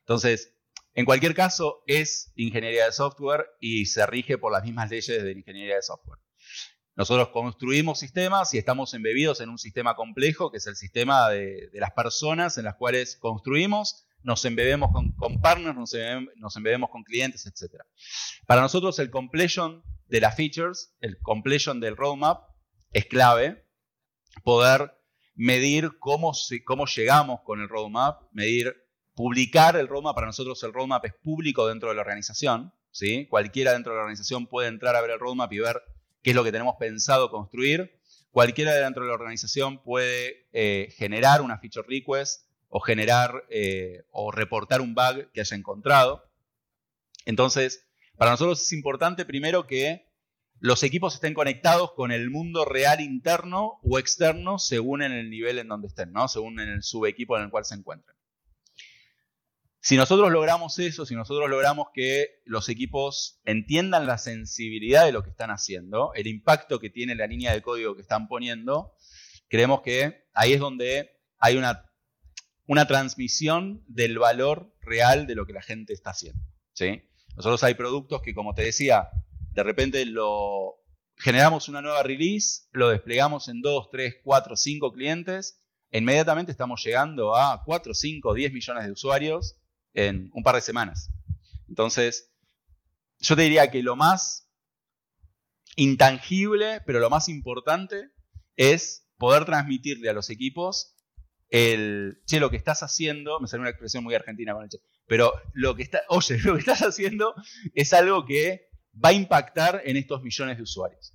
Entonces, en cualquier caso, es ingeniería de software y se rige por las mismas leyes de ingeniería de software. Nosotros construimos sistemas y estamos embebidos en un sistema complejo, que es el sistema de, las personas en las cuales construimos, nos embebemos con, partners, nos embebemos, con clientes, etc. Para nosotros el completion de las features, el completion del roadmap, es clave. Poder medir cómo, cómo llegamos con el roadmap, medir, publicar el roadmap. Para nosotros el roadmap es público dentro de la organización. ¿sí? Cualquiera dentro de la organización puede entrar a ver el roadmap y ver qué es lo que tenemos pensado construir. Cualquiera dentro de la organización puede eh, generar una feature request o generar eh, o reportar un bug que haya encontrado. Entonces, para nosotros es importante primero que los equipos estén conectados con el mundo real interno o externo según en el nivel en donde estén, ¿no? según en el subequipo en el cual se encuentren. Si nosotros logramos eso, si nosotros logramos que los equipos entiendan la sensibilidad de lo que están haciendo, el impacto que tiene la línea de código que están poniendo, creemos que ahí es donde hay una, una transmisión del valor real de lo que la gente está haciendo. ¿sí? Nosotros hay productos que, como te decía, de repente lo generamos una nueva release, lo desplegamos en 2, 3, 4, 5 clientes, inmediatamente estamos llegando a 4, 5, 10 millones de usuarios en un par de semanas. Entonces, yo te diría que lo más intangible, pero lo más importante es poder transmitirle a los equipos el, che, lo que estás haciendo, me sale una expresión muy argentina con el che, pero lo que está, oye, lo que estás haciendo es algo que va a impactar en estos millones de usuarios.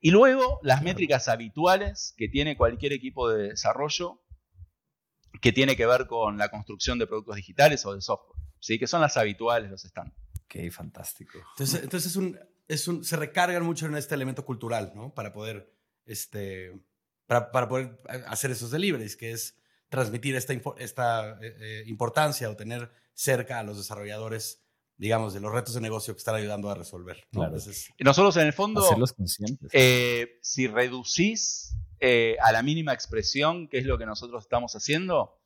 Y luego las métricas habituales que tiene cualquier equipo de desarrollo que tiene que ver con la construcción de productos digitales o de software, ¿sí? que son las habituales, los están. Ok, fantástico. Entonces, entonces es un, es un, se recargan mucho en este elemento cultural, ¿no? Para poder, este, para, para poder hacer esos deliveries, que es transmitir esta, esta eh, eh, importancia o tener cerca a los desarrolladores, digamos, de los retos de negocio que están ayudando a resolver. Nosotros en el fondo, eh, si reducís eh, a la mínima expresión, que es lo que nosotros estamos haciendo,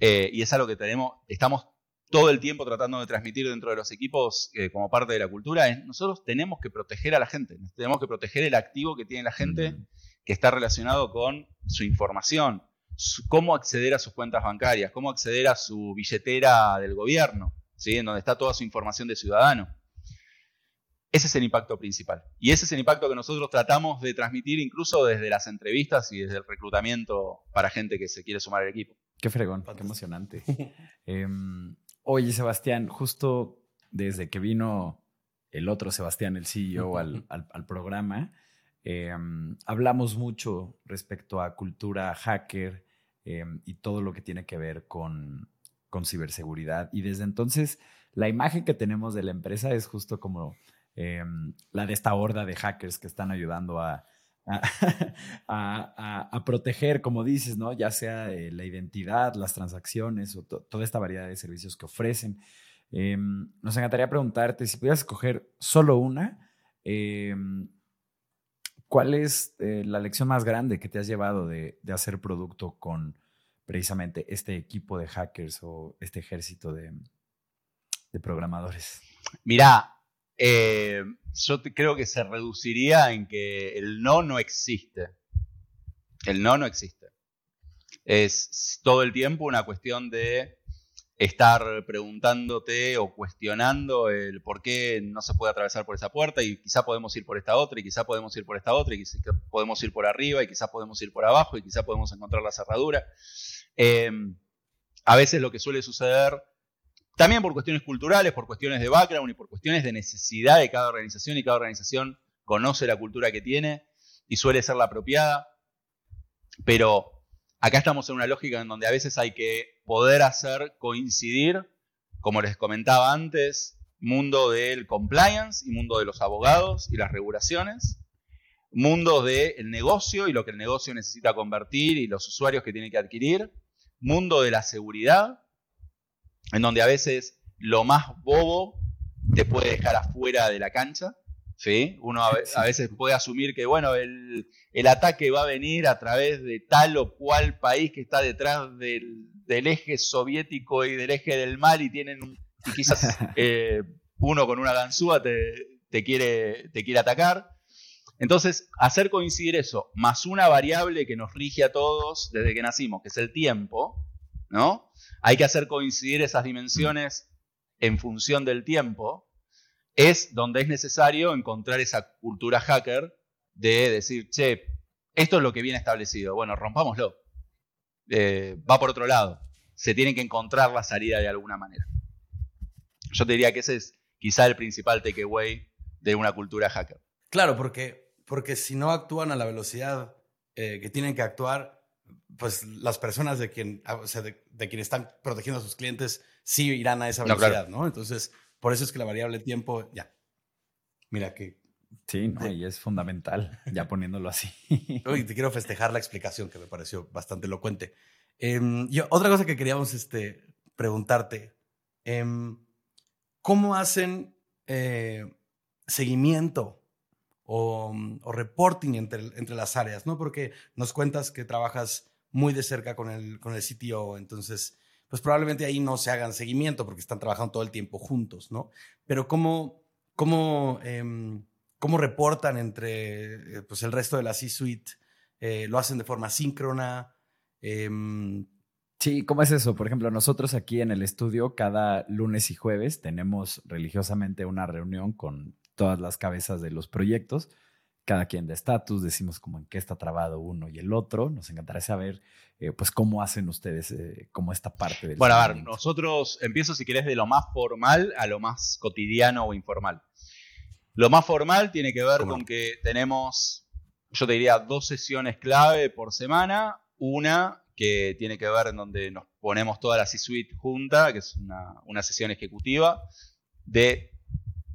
eh, y es algo que tenemos, estamos todo el tiempo tratando de transmitir dentro de los equipos como parte de la cultura, es nosotros tenemos que proteger a la gente, tenemos que proteger el activo que tiene la gente que está relacionado con su información, cómo acceder a sus cuentas bancarias, cómo acceder a su billetera del gobierno, ¿sí? en donde está toda su información de ciudadano. Ese es el impacto principal. Y ese es el impacto que nosotros tratamos de transmitir incluso desde las entrevistas y desde el reclutamiento para gente que se quiere sumar al equipo. Qué fregón, qué emocionante. Em, oye, Sebastián, justo desde que vino el otro Sebastián, el CEO, al, al programa, em, hablamos mucho respecto a cultura hacker, Em, y todo lo que tiene que ver con, con, ciberseguridad. Y desde entonces, la imagen que tenemos de la empresa es justo como em, la de esta horda de hackers que están ayudando a, a, proteger, como dices, ¿no? Ya sea eh, la identidad, las transacciones o toda esta variedad de servicios que ofrecen. Em, nos encantaría preguntarte si pudieras escoger solo una, ¿Cuál es eh, la lección más grande que te has llevado de, hacer producto con precisamente este equipo de hackers o este ejército de, programadores? Mira, eh, yo creo que se reduciría en que el no no existe. El no no existe. Es todo el tiempo una cuestión de estar preguntándote o cuestionando el por qué no se puede atravesar por esa puerta y quizá podemos ir por esta otra y quizá podemos ir por esta otra y quizá podemos ir por arriba y quizá podemos ir por abajo y quizá podemos encontrar la cerradura. Em, a veces lo que suele suceder, también por cuestiones culturales, por cuestiones de background y por cuestiones de necesidad de cada organización y cada organización conoce la cultura que tiene y suele ser la apropiada, pero Acá estamos en una lógica en donde a veces hay que poder hacer coincidir, como les comentaba antes, mundo del compliance y mundo de los abogados y las regulaciones, mundo del negocio y lo que el negocio necesita convertir y los usuarios que tiene que adquirir, mundo de la seguridad, en donde a veces lo más bobo te puede dejar afuera de la cancha, ¿sí? Uno a, veces puede asumir que, bueno, el, ataque va a venir a través de tal o cual país que está detrás del, eje soviético y del eje del mal y tienen, y quizás eh, uno con una ganzúa te, quiere, te quiere atacar. Entonces, hacer coincidir eso, más una variable que nos rige a todos desde que nacimos, que es el tiempo, ¿no? Hay que hacer coincidir esas dimensiones en función del tiempo es donde es necesario encontrar esa cultura hacker de decir, che, esto es lo que viene establecido, bueno, rompámoslo. Eh, va por otro lado. Se tiene que encontrar la salida de alguna manera. Yo te diría que ese es quizá el principal takeaway de una cultura hacker. Claro, porque, porque si no actúan a la velocidad eh, que tienen que actuar, pues las personas de quien, ah, o sea, de, quien están protegiendo a sus clientes sí irán a esa velocidad, ¿no? Entonces, por eso es que la variable tiempo, ya. Mira que. Sí, no, y es fundamental, ya poniéndolo así. Uy, te quiero festejar la explicación que me pareció bastante elocuente. Em, otra cosa que queríamos este, preguntarte. Em, ¿Cómo hacen eh, seguimiento o, reporting entre, entre, las áreas? ¿no? Porque nos cuentas que trabajas muy de cerca con el, con el CTO, entonces, pues probablemente ahí no se hagan seguimiento porque están trabajando todo el tiempo juntos, ¿no? Pero ¿cómo, cómo, em, cómo reportan entre eh, pues el resto de la C-Suite? Eh, ¿Lo hacen de forma síncrona? Em, Sí, ¿cómo es eso? Por ejemplo, nosotros aquí en el estudio cada lunes y jueves tenemos religiosamente una reunión con todas las cabezas de los proyectos, cada quien de estatus, decimos como en qué está trabado uno y el otro. Nos encantaría saber, eh, pues, cómo hacen ustedes eh, como esta parte del... Bueno, a ver, nosotros empiezo si querés de lo más formal a lo más cotidiano o informal. Lo más formal tiene que ver con que tenemos, yo te diría, dos sesiones clave por semana. Una que tiene que ver en donde nos ponemos toda la C-Suite junta, que es una, sesión ejecutiva de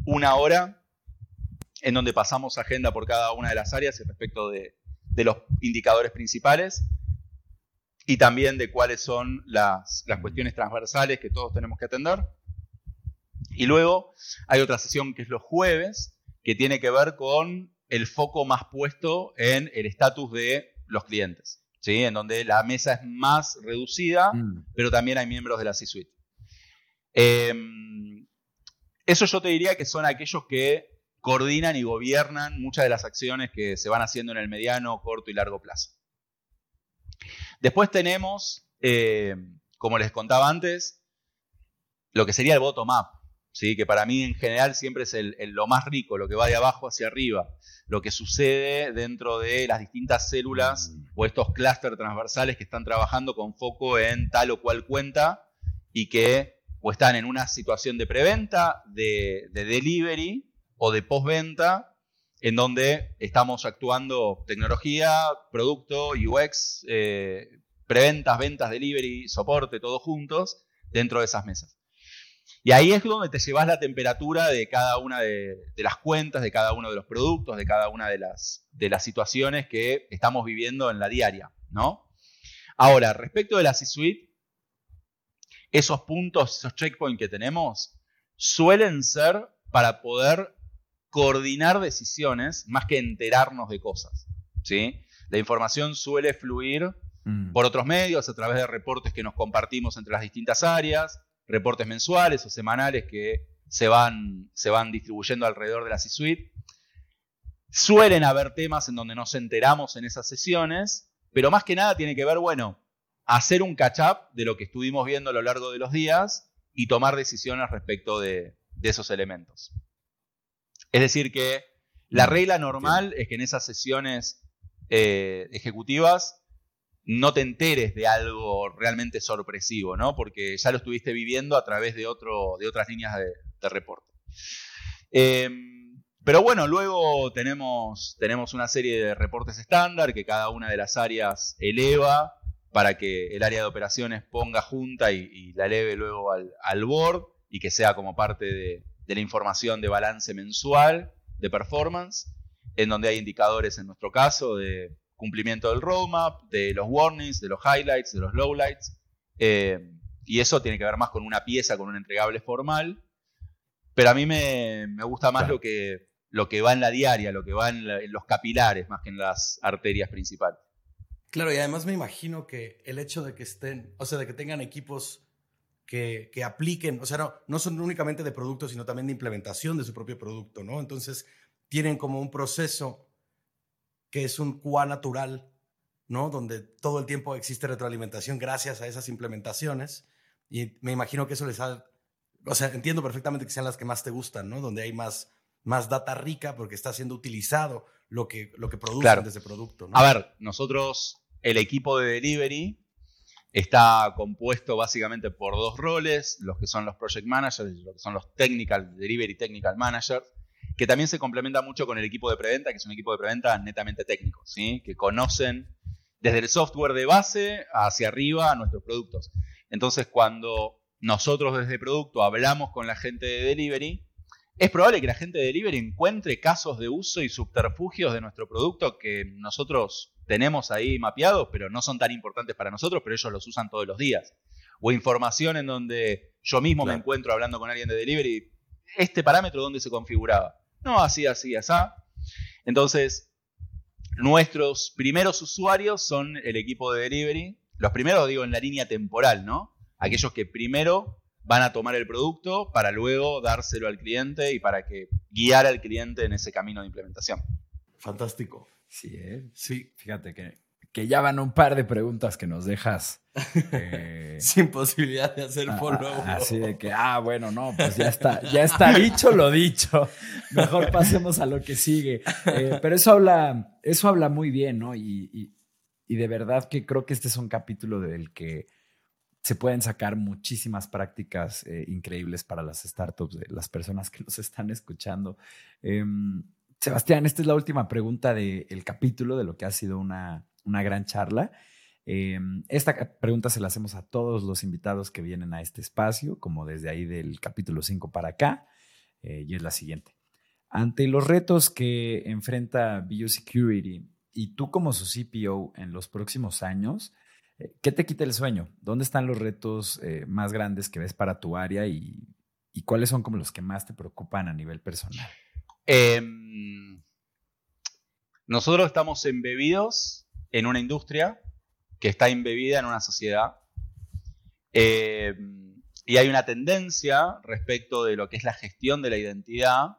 una hora, en donde pasamos agenda por cada una de las áreas respecto de, los indicadores principales y también de cuáles son las, las, cuestiones transversales que todos tenemos que atender. Y luego hay otra sesión que es los jueves, que tiene que ver con el foco más puesto en el estatus de los clientes en donde la mesa es más reducida, mm. pero también hay miembros de la C-Suite. Em, eso yo te diría que son aquellos que coordinan y gobiernan muchas de las acciones que se van haciendo en el mediano, corto y largo plazo. Después tenemos, eh, como les contaba antes, lo que sería el bottom-up, ¿sí? que para mí en general siempre es lo más rico, lo que va de abajo hacia arriba, lo que sucede dentro de las distintas células mm. o estos clústeres transversales que están trabajando con foco en tal o cual cuenta y que o están en una situación de preventa, de, delivery o de postventa, en donde estamos actuando tecnología, producto, UX, eh, preventas, ventas, delivery, soporte, todos juntos dentro de esas mesas. Y ahí es donde te llevas la temperatura de cada una de, las cuentas, de cada uno de los productos, de cada una de las, de las situaciones que estamos viviendo en la diaria, ¿no? Ahora, respecto de la C-Suite, esos puntos, esos checkpoints que tenemos, suelen ser para poder coordinar decisiones más que enterarnos de cosas, ¿sí? La información suele fluir mm. por otros medios, a través de reportes que nos compartimos entre las distintas áreas, reportes mensuales o semanales que se van, se van distribuyendo alrededor de la C-Suite. Suelen haber temas en donde nos enteramos en esas sesiones, pero más que nada tiene que ver, bueno, hacer un catch-up de lo que estuvimos viendo a lo largo de los días y tomar decisiones respecto de, esos elementos. Es decir, que la regla normal es que en esas sesiones eh, ejecutivas no te enteres de algo realmente sorpresivo, ¿no? Porque ya lo estuviste viviendo a través de, otro, de otras líneas de, reporte. Em, pero bueno, luego tenemos, tenemos una serie de reportes estándar que cada una de las áreas eleva para que el área de operaciones ponga junta y, la eleve luego al, board y que sea como parte de, de la información de balance mensual de performance, en donde hay indicadores en nuestro caso de cumplimiento del roadmap, de los warnings, de los highlights, de los lowlights. Eh, y eso tiene que ver más con una pieza, con un entregable formal. Pero a mí me, gusta más lo, que, lo que va en la diaria, lo que va en, los capilares, más que en las arterias principales. Claro, y además me imagino que el hecho de que estén, o sea, de que tengan equipos que, que, apliquen, o sea, no, no son únicamente de producto, sino también de implementación de su propio producto, ¿no? Entonces, tienen como un proceso que es un QA natural, ¿no? Donde todo el tiempo existe retroalimentación gracias a esas implementaciones. Y me imagino que eso les ha o sea, entiendo perfectamente que sean las que más te gustan, ¿no? Donde hay más, más data rica porque está siendo utilizado lo que, lo que producen Claro. desde producto, ¿no? A ver, nosotros, el equipo de delivery está compuesto básicamente por dos roles, los que son los project managers y los que son los technical delivery technical managers, que también se complementa mucho con el equipo de preventa, que es un equipo de preventa netamente técnico, ¿sí? que conocen desde el software de base hacia arriba a nuestros productos. Entonces, cuando nosotros desde producto hablamos con la gente de delivery, es probable que la gente de delivery encuentre casos de uso y subterfugios de nuestro producto que nosotros tenemos ahí mapeados, pero no son tan importantes para nosotros, pero ellos los usan todos los días. O información en donde yo mismo me encuentro hablando con alguien de delivery, este parámetro dónde se configuraba. No, así, así, así. Entonces, nuestros primeros usuarios son el equipo de delivery. Los primeros, digo, en la línea temporal, ¿no? Aquellos que primero van a tomar el producto para luego dárselo al cliente y para que guiar al cliente en ese camino de implementación. Fantástico. Sí, ¿eh? Sí. Fíjate que, que ya van un par de preguntas que nos dejas. eh, Sin posibilidad de hacer follow. así de que, ah, bueno, no, pues ya está, ya está dicho lo dicho. Mejor pasemos a lo que sigue. Eh, pero eso habla, eso habla muy bien, ¿no? Y, y- y de verdad que creo que este es un capítulo del que se pueden sacar muchísimas prácticas eh, increíbles para las startups, de las personas que nos están escuchando. Sebastián, esta es la última pregunta del capítulo, de lo que ha sido una, una gran charla. Em, esta pregunta se la hacemos a todos los invitados que vienen a este espacio, como desde ahí del capítulo 5 para acá, eh, y es la siguiente. Ante los retos que enfrenta Biosecurity y tú como su CPO en los próximos años, eh, ¿qué te quita el sueño? ¿Dónde están los retos eh, más grandes que ves para tu área y, y cuáles son como los que más te preocupan a nivel personal? Em, nosotros estamos embebidos en una industria que está embebida en una sociedad. Em, y hay una tendencia respecto de lo que es la gestión de la identidad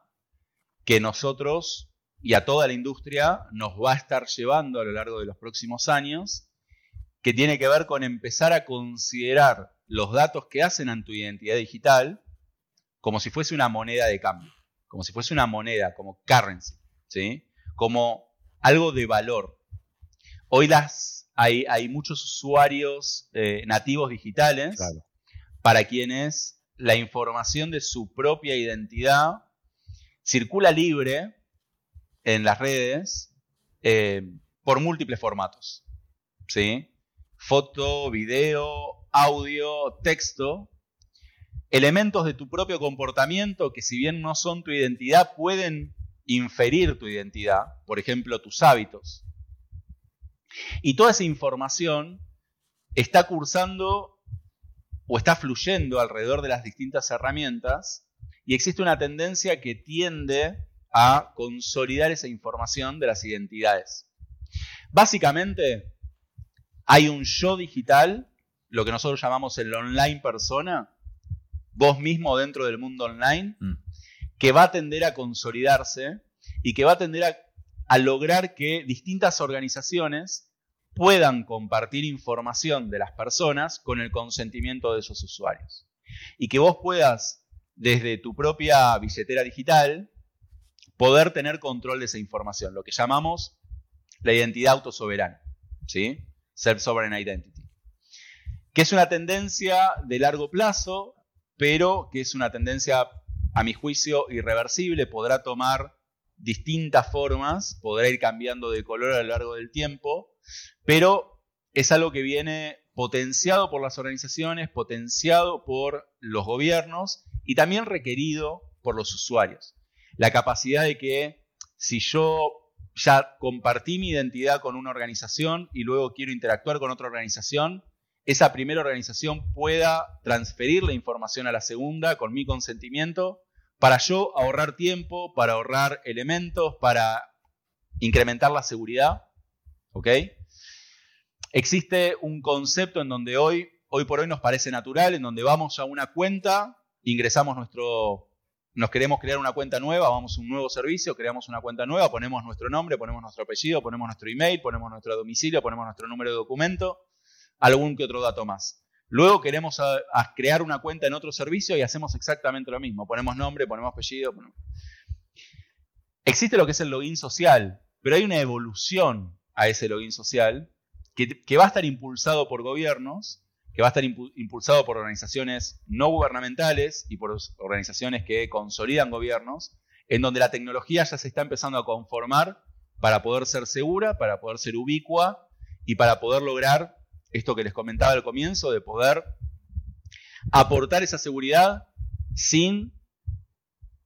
que nosotros y a toda la industria nos va a estar llevando a lo largo de los próximos años, que tiene que ver con empezar a considerar los datos que hacen a tu identidad digital como si fuese una moneda de cambio como si fuese una moneda, como currency, ¿sí? Como algo de valor. Hoy las, hay, hay muchos usuarios eh, nativos digitales Claro. para quienes la información de su propia identidad circula libre en las redes eh, por múltiples formatos, ¿sí? Foto, video, audio, texto, elementos de tu propio comportamiento que si bien no son tu identidad, pueden inferir tu identidad, por ejemplo, tus hábitos. Y toda esa información está cursando o está fluyendo alrededor de las distintas herramientas y existe una tendencia que tiende a consolidar esa información de las identidades. Básicamente, hay un yo digital, lo que nosotros llamamos el online persona, vos mismo dentro del mundo online, Mm. que va a tender a consolidarse y que va a tender a, a lograr que distintas organizaciones puedan compartir información de las personas con el consentimiento de esos usuarios. Y que vos puedas, desde tu propia billetera digital, poder tener control de esa información, lo que llamamos la identidad autosoberana, ¿sí? Self-Sovereign Identity. Que es una tendencia de largo plazo, pero que es una tendencia, a mi juicio, irreversible, podrá tomar distintas formas, podrá ir cambiando de color a lo largo del tiempo, pero es algo que viene potenciado por las organizaciones, potenciado por los gobiernos y también requerido por los usuarios. La capacidad de que si yo ya compartí mi identidad con una organización y luego quiero interactuar con otra organización, esa primera organización pueda transferir la información a la segunda con mi consentimiento para yo ahorrar tiempo, para ahorrar elementos, para incrementar la seguridad. ¿Ok? Existe un concepto en donde hoy, hoy por hoy nos parece natural, en donde vamos a una cuenta, ingresamos nuestro, nos queremos crear una cuenta nueva, vamos a un nuevo servicio, creamos una cuenta nueva, ponemos nuestro nombre, ponemos nuestro apellido, ponemos nuestro email, ponemos nuestro domicilio, ponemos nuestro número de documento, algún que otro dato más. Luego queremos crear una cuenta en otro servicio y hacemos exactamente lo mismo. Ponemos nombre, ponemos apellido. Existe lo que es el login social, pero hay una evolución a ese login social que, va a estar impulsado por gobiernos, que va a estar impulsado por organizaciones no gubernamentales y por organizaciones que consolidan gobiernos, en donde la tecnología ya se está empezando a conformar para poder ser segura, para poder ser ubicua y para poder lograr esto que les comentaba al comienzo, de poder aportar esa seguridad sin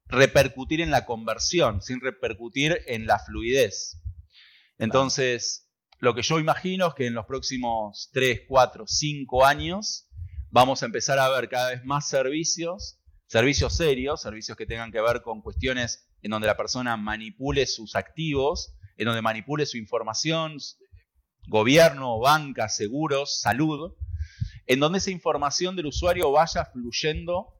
repercutir en la conversión, sin repercutir en la fluidez. Entonces, lo que yo imagino es que en los próximos 3, 4, 5 años vamos a empezar a ver cada vez más servicios, servicios serios, servicios que tengan que ver con cuestiones en donde la persona manipule sus activos, en donde manipule su información, gobierno, banca, seguros, salud, en donde esa información del usuario vaya fluyendo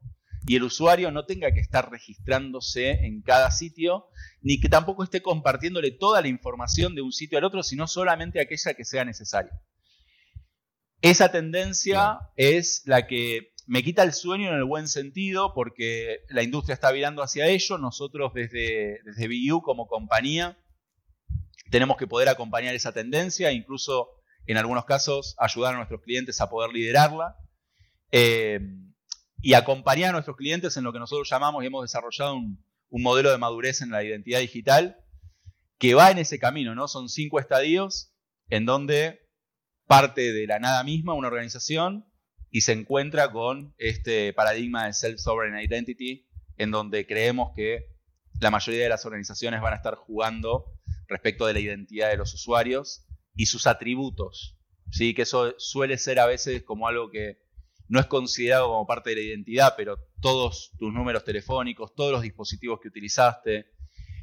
y el usuario no tenga que estar registrándose en cada sitio, ni que tampoco esté compartiéndole toda la información de un sitio al otro, sino solamente aquella que sea necesaria. Esa tendencia es la que me quita el sueño en el buen sentido, porque la industria está virando hacia ello. Nosotros desde, desde BU como compañía tenemos que poder acompañar esa tendencia, incluso en algunos casos ayudar a nuestros clientes a poder liderarla. Eh, y acompañar a nuestros clientes en lo que nosotros llamamos y hemos desarrollado un, modelo de madurez en la identidad digital que va en ese camino, ¿no? Son cinco estadios en donde parte de la nada misma una organización y se encuentra con este paradigma de self-sovereign identity, en donde creemos que la mayoría de las organizaciones van a estar jugando respecto de la identidad de los usuarios y sus atributos. ¿sí? Que eso suele ser a veces como algo que no es considerado como parte de la identidad, pero todos tus números telefónicos, todos los dispositivos que utilizaste,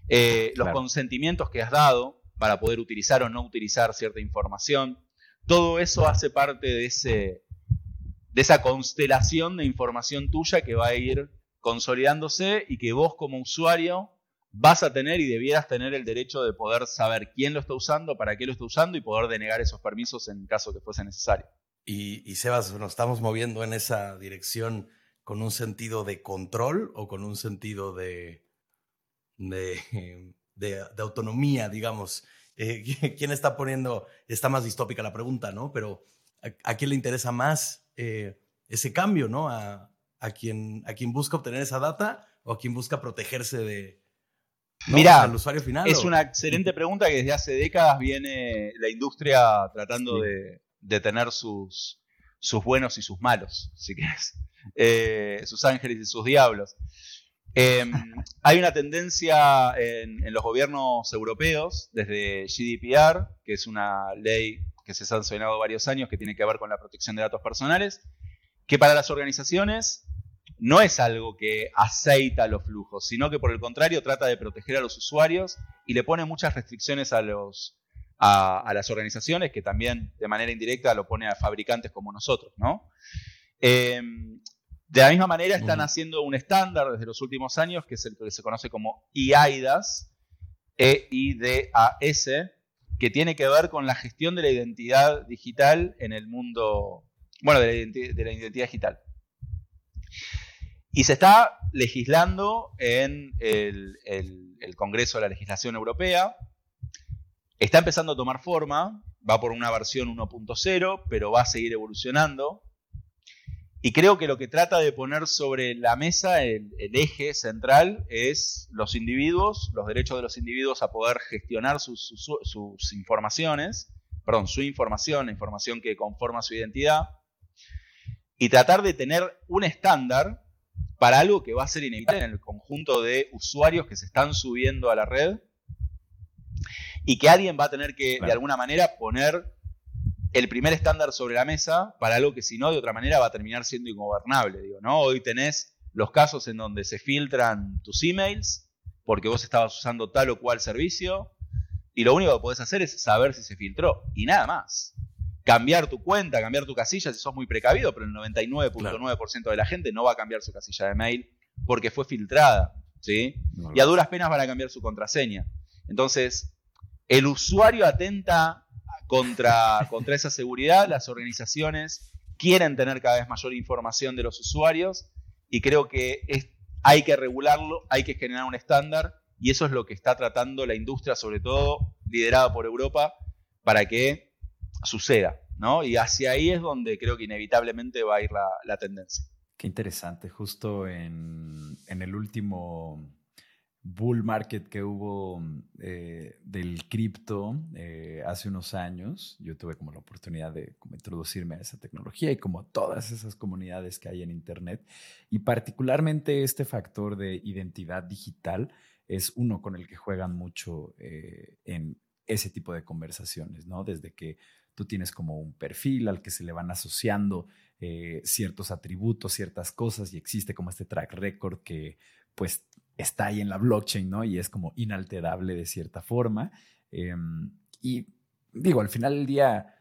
eh, los consentimientos que has dado para poder utilizar o no utilizar cierta información, todo eso hace parte de, ese, de esa constelación de información tuya que va a ir consolidándose y que vos como usuario vas a tener y debieras tener el derecho de poder saber quién lo está usando, para qué lo está usando y poder denegar esos permisos en caso que fuese necesario. Y, Sebas, ¿nos estamos moviendo en esa dirección con un sentido de control o con un sentido de, de, autonomía, digamos? Eh, ¿Quién está poniendo, está más distópica la pregunta, ¿no? Pero ¿a, quién le interesa más eh, ese cambio, ¿no? A, a, quien, a quien busca obtener esa data o a quien busca protegerse de, Mira, usuario final. Es una excelente pregunta que desde hace décadas viene la industria tratando de, tener sus, sus buenos y sus malos, si quieres, eh, sus ángeles y sus diablos. Em, hay una tendencia en, los gobiernos europeos, desde GDPR, que es una ley que se ha sancionado varios años, que tiene que ver con la protección de datos personales, que para las organizaciones no es algo que aceita los flujos, sino que por el contrario trata de proteger a los usuarios y le pone muchas restricciones a, los, a, las organizaciones, que también de manera indirecta lo pone a fabricantes como nosotros. ¿no? Em, de la misma manera están haciendo un estándar desde los últimos años, que es el que se conoce como EIDAS, E-I-D-A-S, que tiene que ver con la gestión de la identidad digital en el mundo, bueno, de la identidad digital. Y se está legislando en el, Congreso de la Legislación Europea. Está empezando a tomar forma, va por una versión 1.0, pero va a seguir evolucionando. Y creo que lo que trata de poner sobre la mesa el, eje central es los individuos, los derechos de los individuos a poder gestionar sus, informaciones, perdón, su información, la información que conforma su identidad, y tratar de tener un estándar para algo que va a ser inevitable en el conjunto de usuarios que se están subiendo a la red y que alguien va a tener que, de alguna manera, poner el primer estándar sobre la mesa para algo que si no, de otra manera, va a terminar siendo ingobernable. Digo, ¿no? Hoy tenés los casos en donde se filtran tus emails porque vos estabas usando tal o cual servicio y lo único que podés hacer es saber si se filtró y nada más cambiar tu cuenta, cambiar tu casilla si sos muy precavido, pero el 99.9% de la gente no va a cambiar su casilla de mail porque fue filtrada, ¿sí? y a duras penas van a cambiar su contraseña. Entonces, el usuario atenta contra, contra esa seguridad, las organizaciones quieren tener cada vez mayor información de los usuarios y creo que hay que regularlo, hay que generar un estándar y eso es lo que está tratando la industria, sobre todo liderada por Europa, para que suceda. ¿no? Y hacia ahí es donde creo que inevitablemente va a ir la, tendencia. Qué interesante, justo en, el último bull market que hubo eh, del cripto eh, hace unos años, yo tuve como la oportunidad de introducirme a esa tecnología y como todas esas comunidades que hay en Internet, y particularmente este factor de identidad digital es uno con el que juegan mucho eh, en ese tipo de conversaciones, ¿no? Desde que tú tienes como un perfil al que se le van asociando eh, ciertos atributos, ciertas cosas y existe como este track record que pues está ahí en la blockchain, ¿no? Y es como inalterable de cierta forma. Em, y digo, al final del día,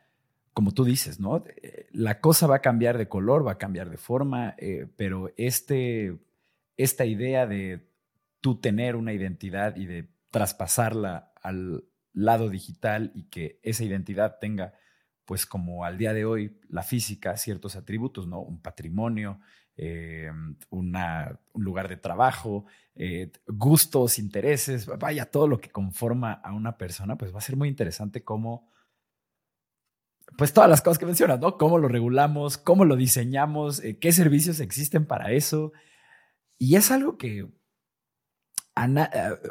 como tú dices, ¿no? Eh, la cosa va a cambiar de color, va a cambiar de forma, eh, pero este, esta idea de tú tener una identidad y de traspasarla al lado digital y que esa identidad tenga pues como al día de hoy la física, ciertos atributos, ¿no? Un patrimonio, eh, un lugar de trabajo, eh, gustos, intereses, vaya, todo lo que conforma a una persona, pues va a ser muy interesante cómo, pues todas las cosas que mencionas, ¿no? Cómo lo regulamos, cómo lo diseñamos, eh, qué servicios existen para eso. Y es algo que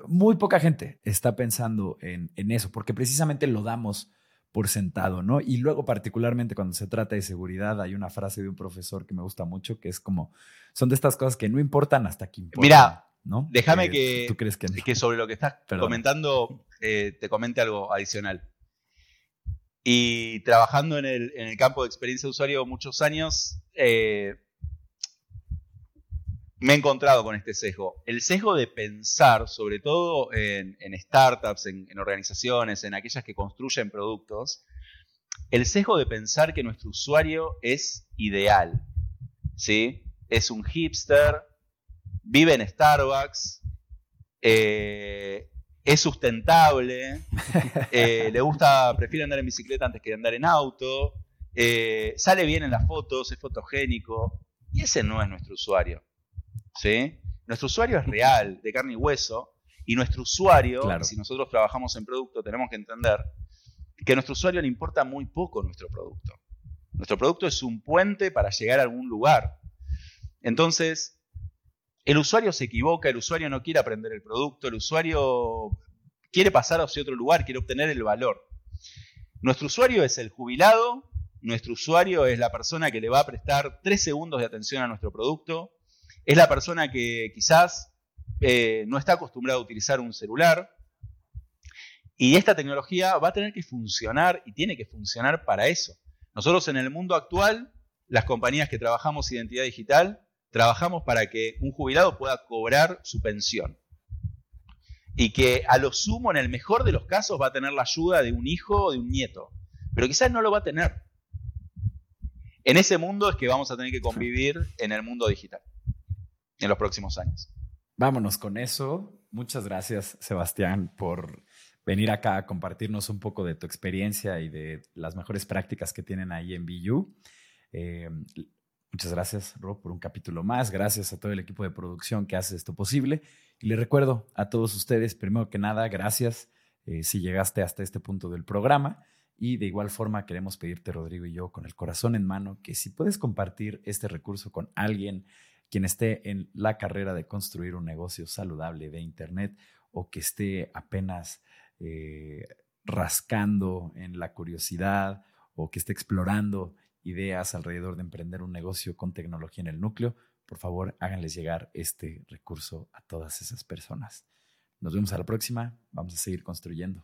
muy poca gente está pensando en, en eso, porque precisamente lo damos por sentado, ¿no? Y luego, particularmente cuando se trata de seguridad, hay una frase de un profesor que me gusta mucho, que es como, son de estas cosas que no importan hasta que importan. Mira, ¿no? déjame que, ¿tú crees que, que sobre lo que estás comentando, eh, te comente algo adicional. Y trabajando en el, en el, campo de experiencia de usuario muchos años, eh, me he encontrado con este sesgo. El sesgo de pensar, sobre todo en, startups, en, organizaciones, en aquellas que construyen productos, el sesgo de pensar que nuestro usuario es ideal. ¿sí? Es un hipster, vive en Starbucks, eh, es sustentable, eh, le gusta, prefiere andar en bicicleta antes que andar en auto, eh, sale bien en las fotos, es fotogénico. Y ese no es nuestro usuario. ¿Sí? Nuestro usuario es real, de carne y hueso, y nuestro usuario, si nosotros trabajamos en producto, tenemos que entender que a nuestro usuario le importa muy poco nuestro producto. Nuestro producto es un puente para llegar a algún lugar. Entonces, el usuario se equivoca, el usuario no quiere aprender el producto, el usuario quiere pasar hacia otro lugar, quiere obtener el valor. Nuestro usuario es el jubilado, nuestro usuario es la persona que le va a prestar tres segundos de atención a nuestro producto, es la persona que quizás eh, no está acostumbrada a utilizar un celular. Y esta tecnología va a tener que funcionar y tiene que funcionar para eso. Nosotros en el mundo actual, las compañías que trabajamos identidad digital, trabajamos para que un jubilado pueda cobrar su pensión. Y que a lo sumo, en el mejor de los casos, va a tener la ayuda de un hijo o de un nieto. Pero quizás no lo va a tener. En ese mundo es que vamos a tener que convivir en el mundo digital en los próximos años. Vámonos con eso. Muchas gracias, Sebastián, por venir acá a compartirnos un poco de tu experiencia y de las mejores prácticas que tienen ahí en BU. Eh, muchas gracias, Rob, por un capítulo más. Gracias a todo el equipo de producción que hace esto posible. Y les recuerdo a todos ustedes, primero que nada, gracias eh, si llegaste hasta este punto del programa. Y de igual forma queremos pedirte, Rodrigo y yo, con el corazón en mano, que si puedes compartir este recurso con alguien quien esté en la carrera de construir un negocio saludable de Internet o que esté apenas eh, rascando en la curiosidad o que esté explorando ideas alrededor de emprender un negocio con tecnología en el núcleo, por favor háganles llegar este recurso a todas esas personas. Nos vemos a la próxima, vamos a seguir construyendo.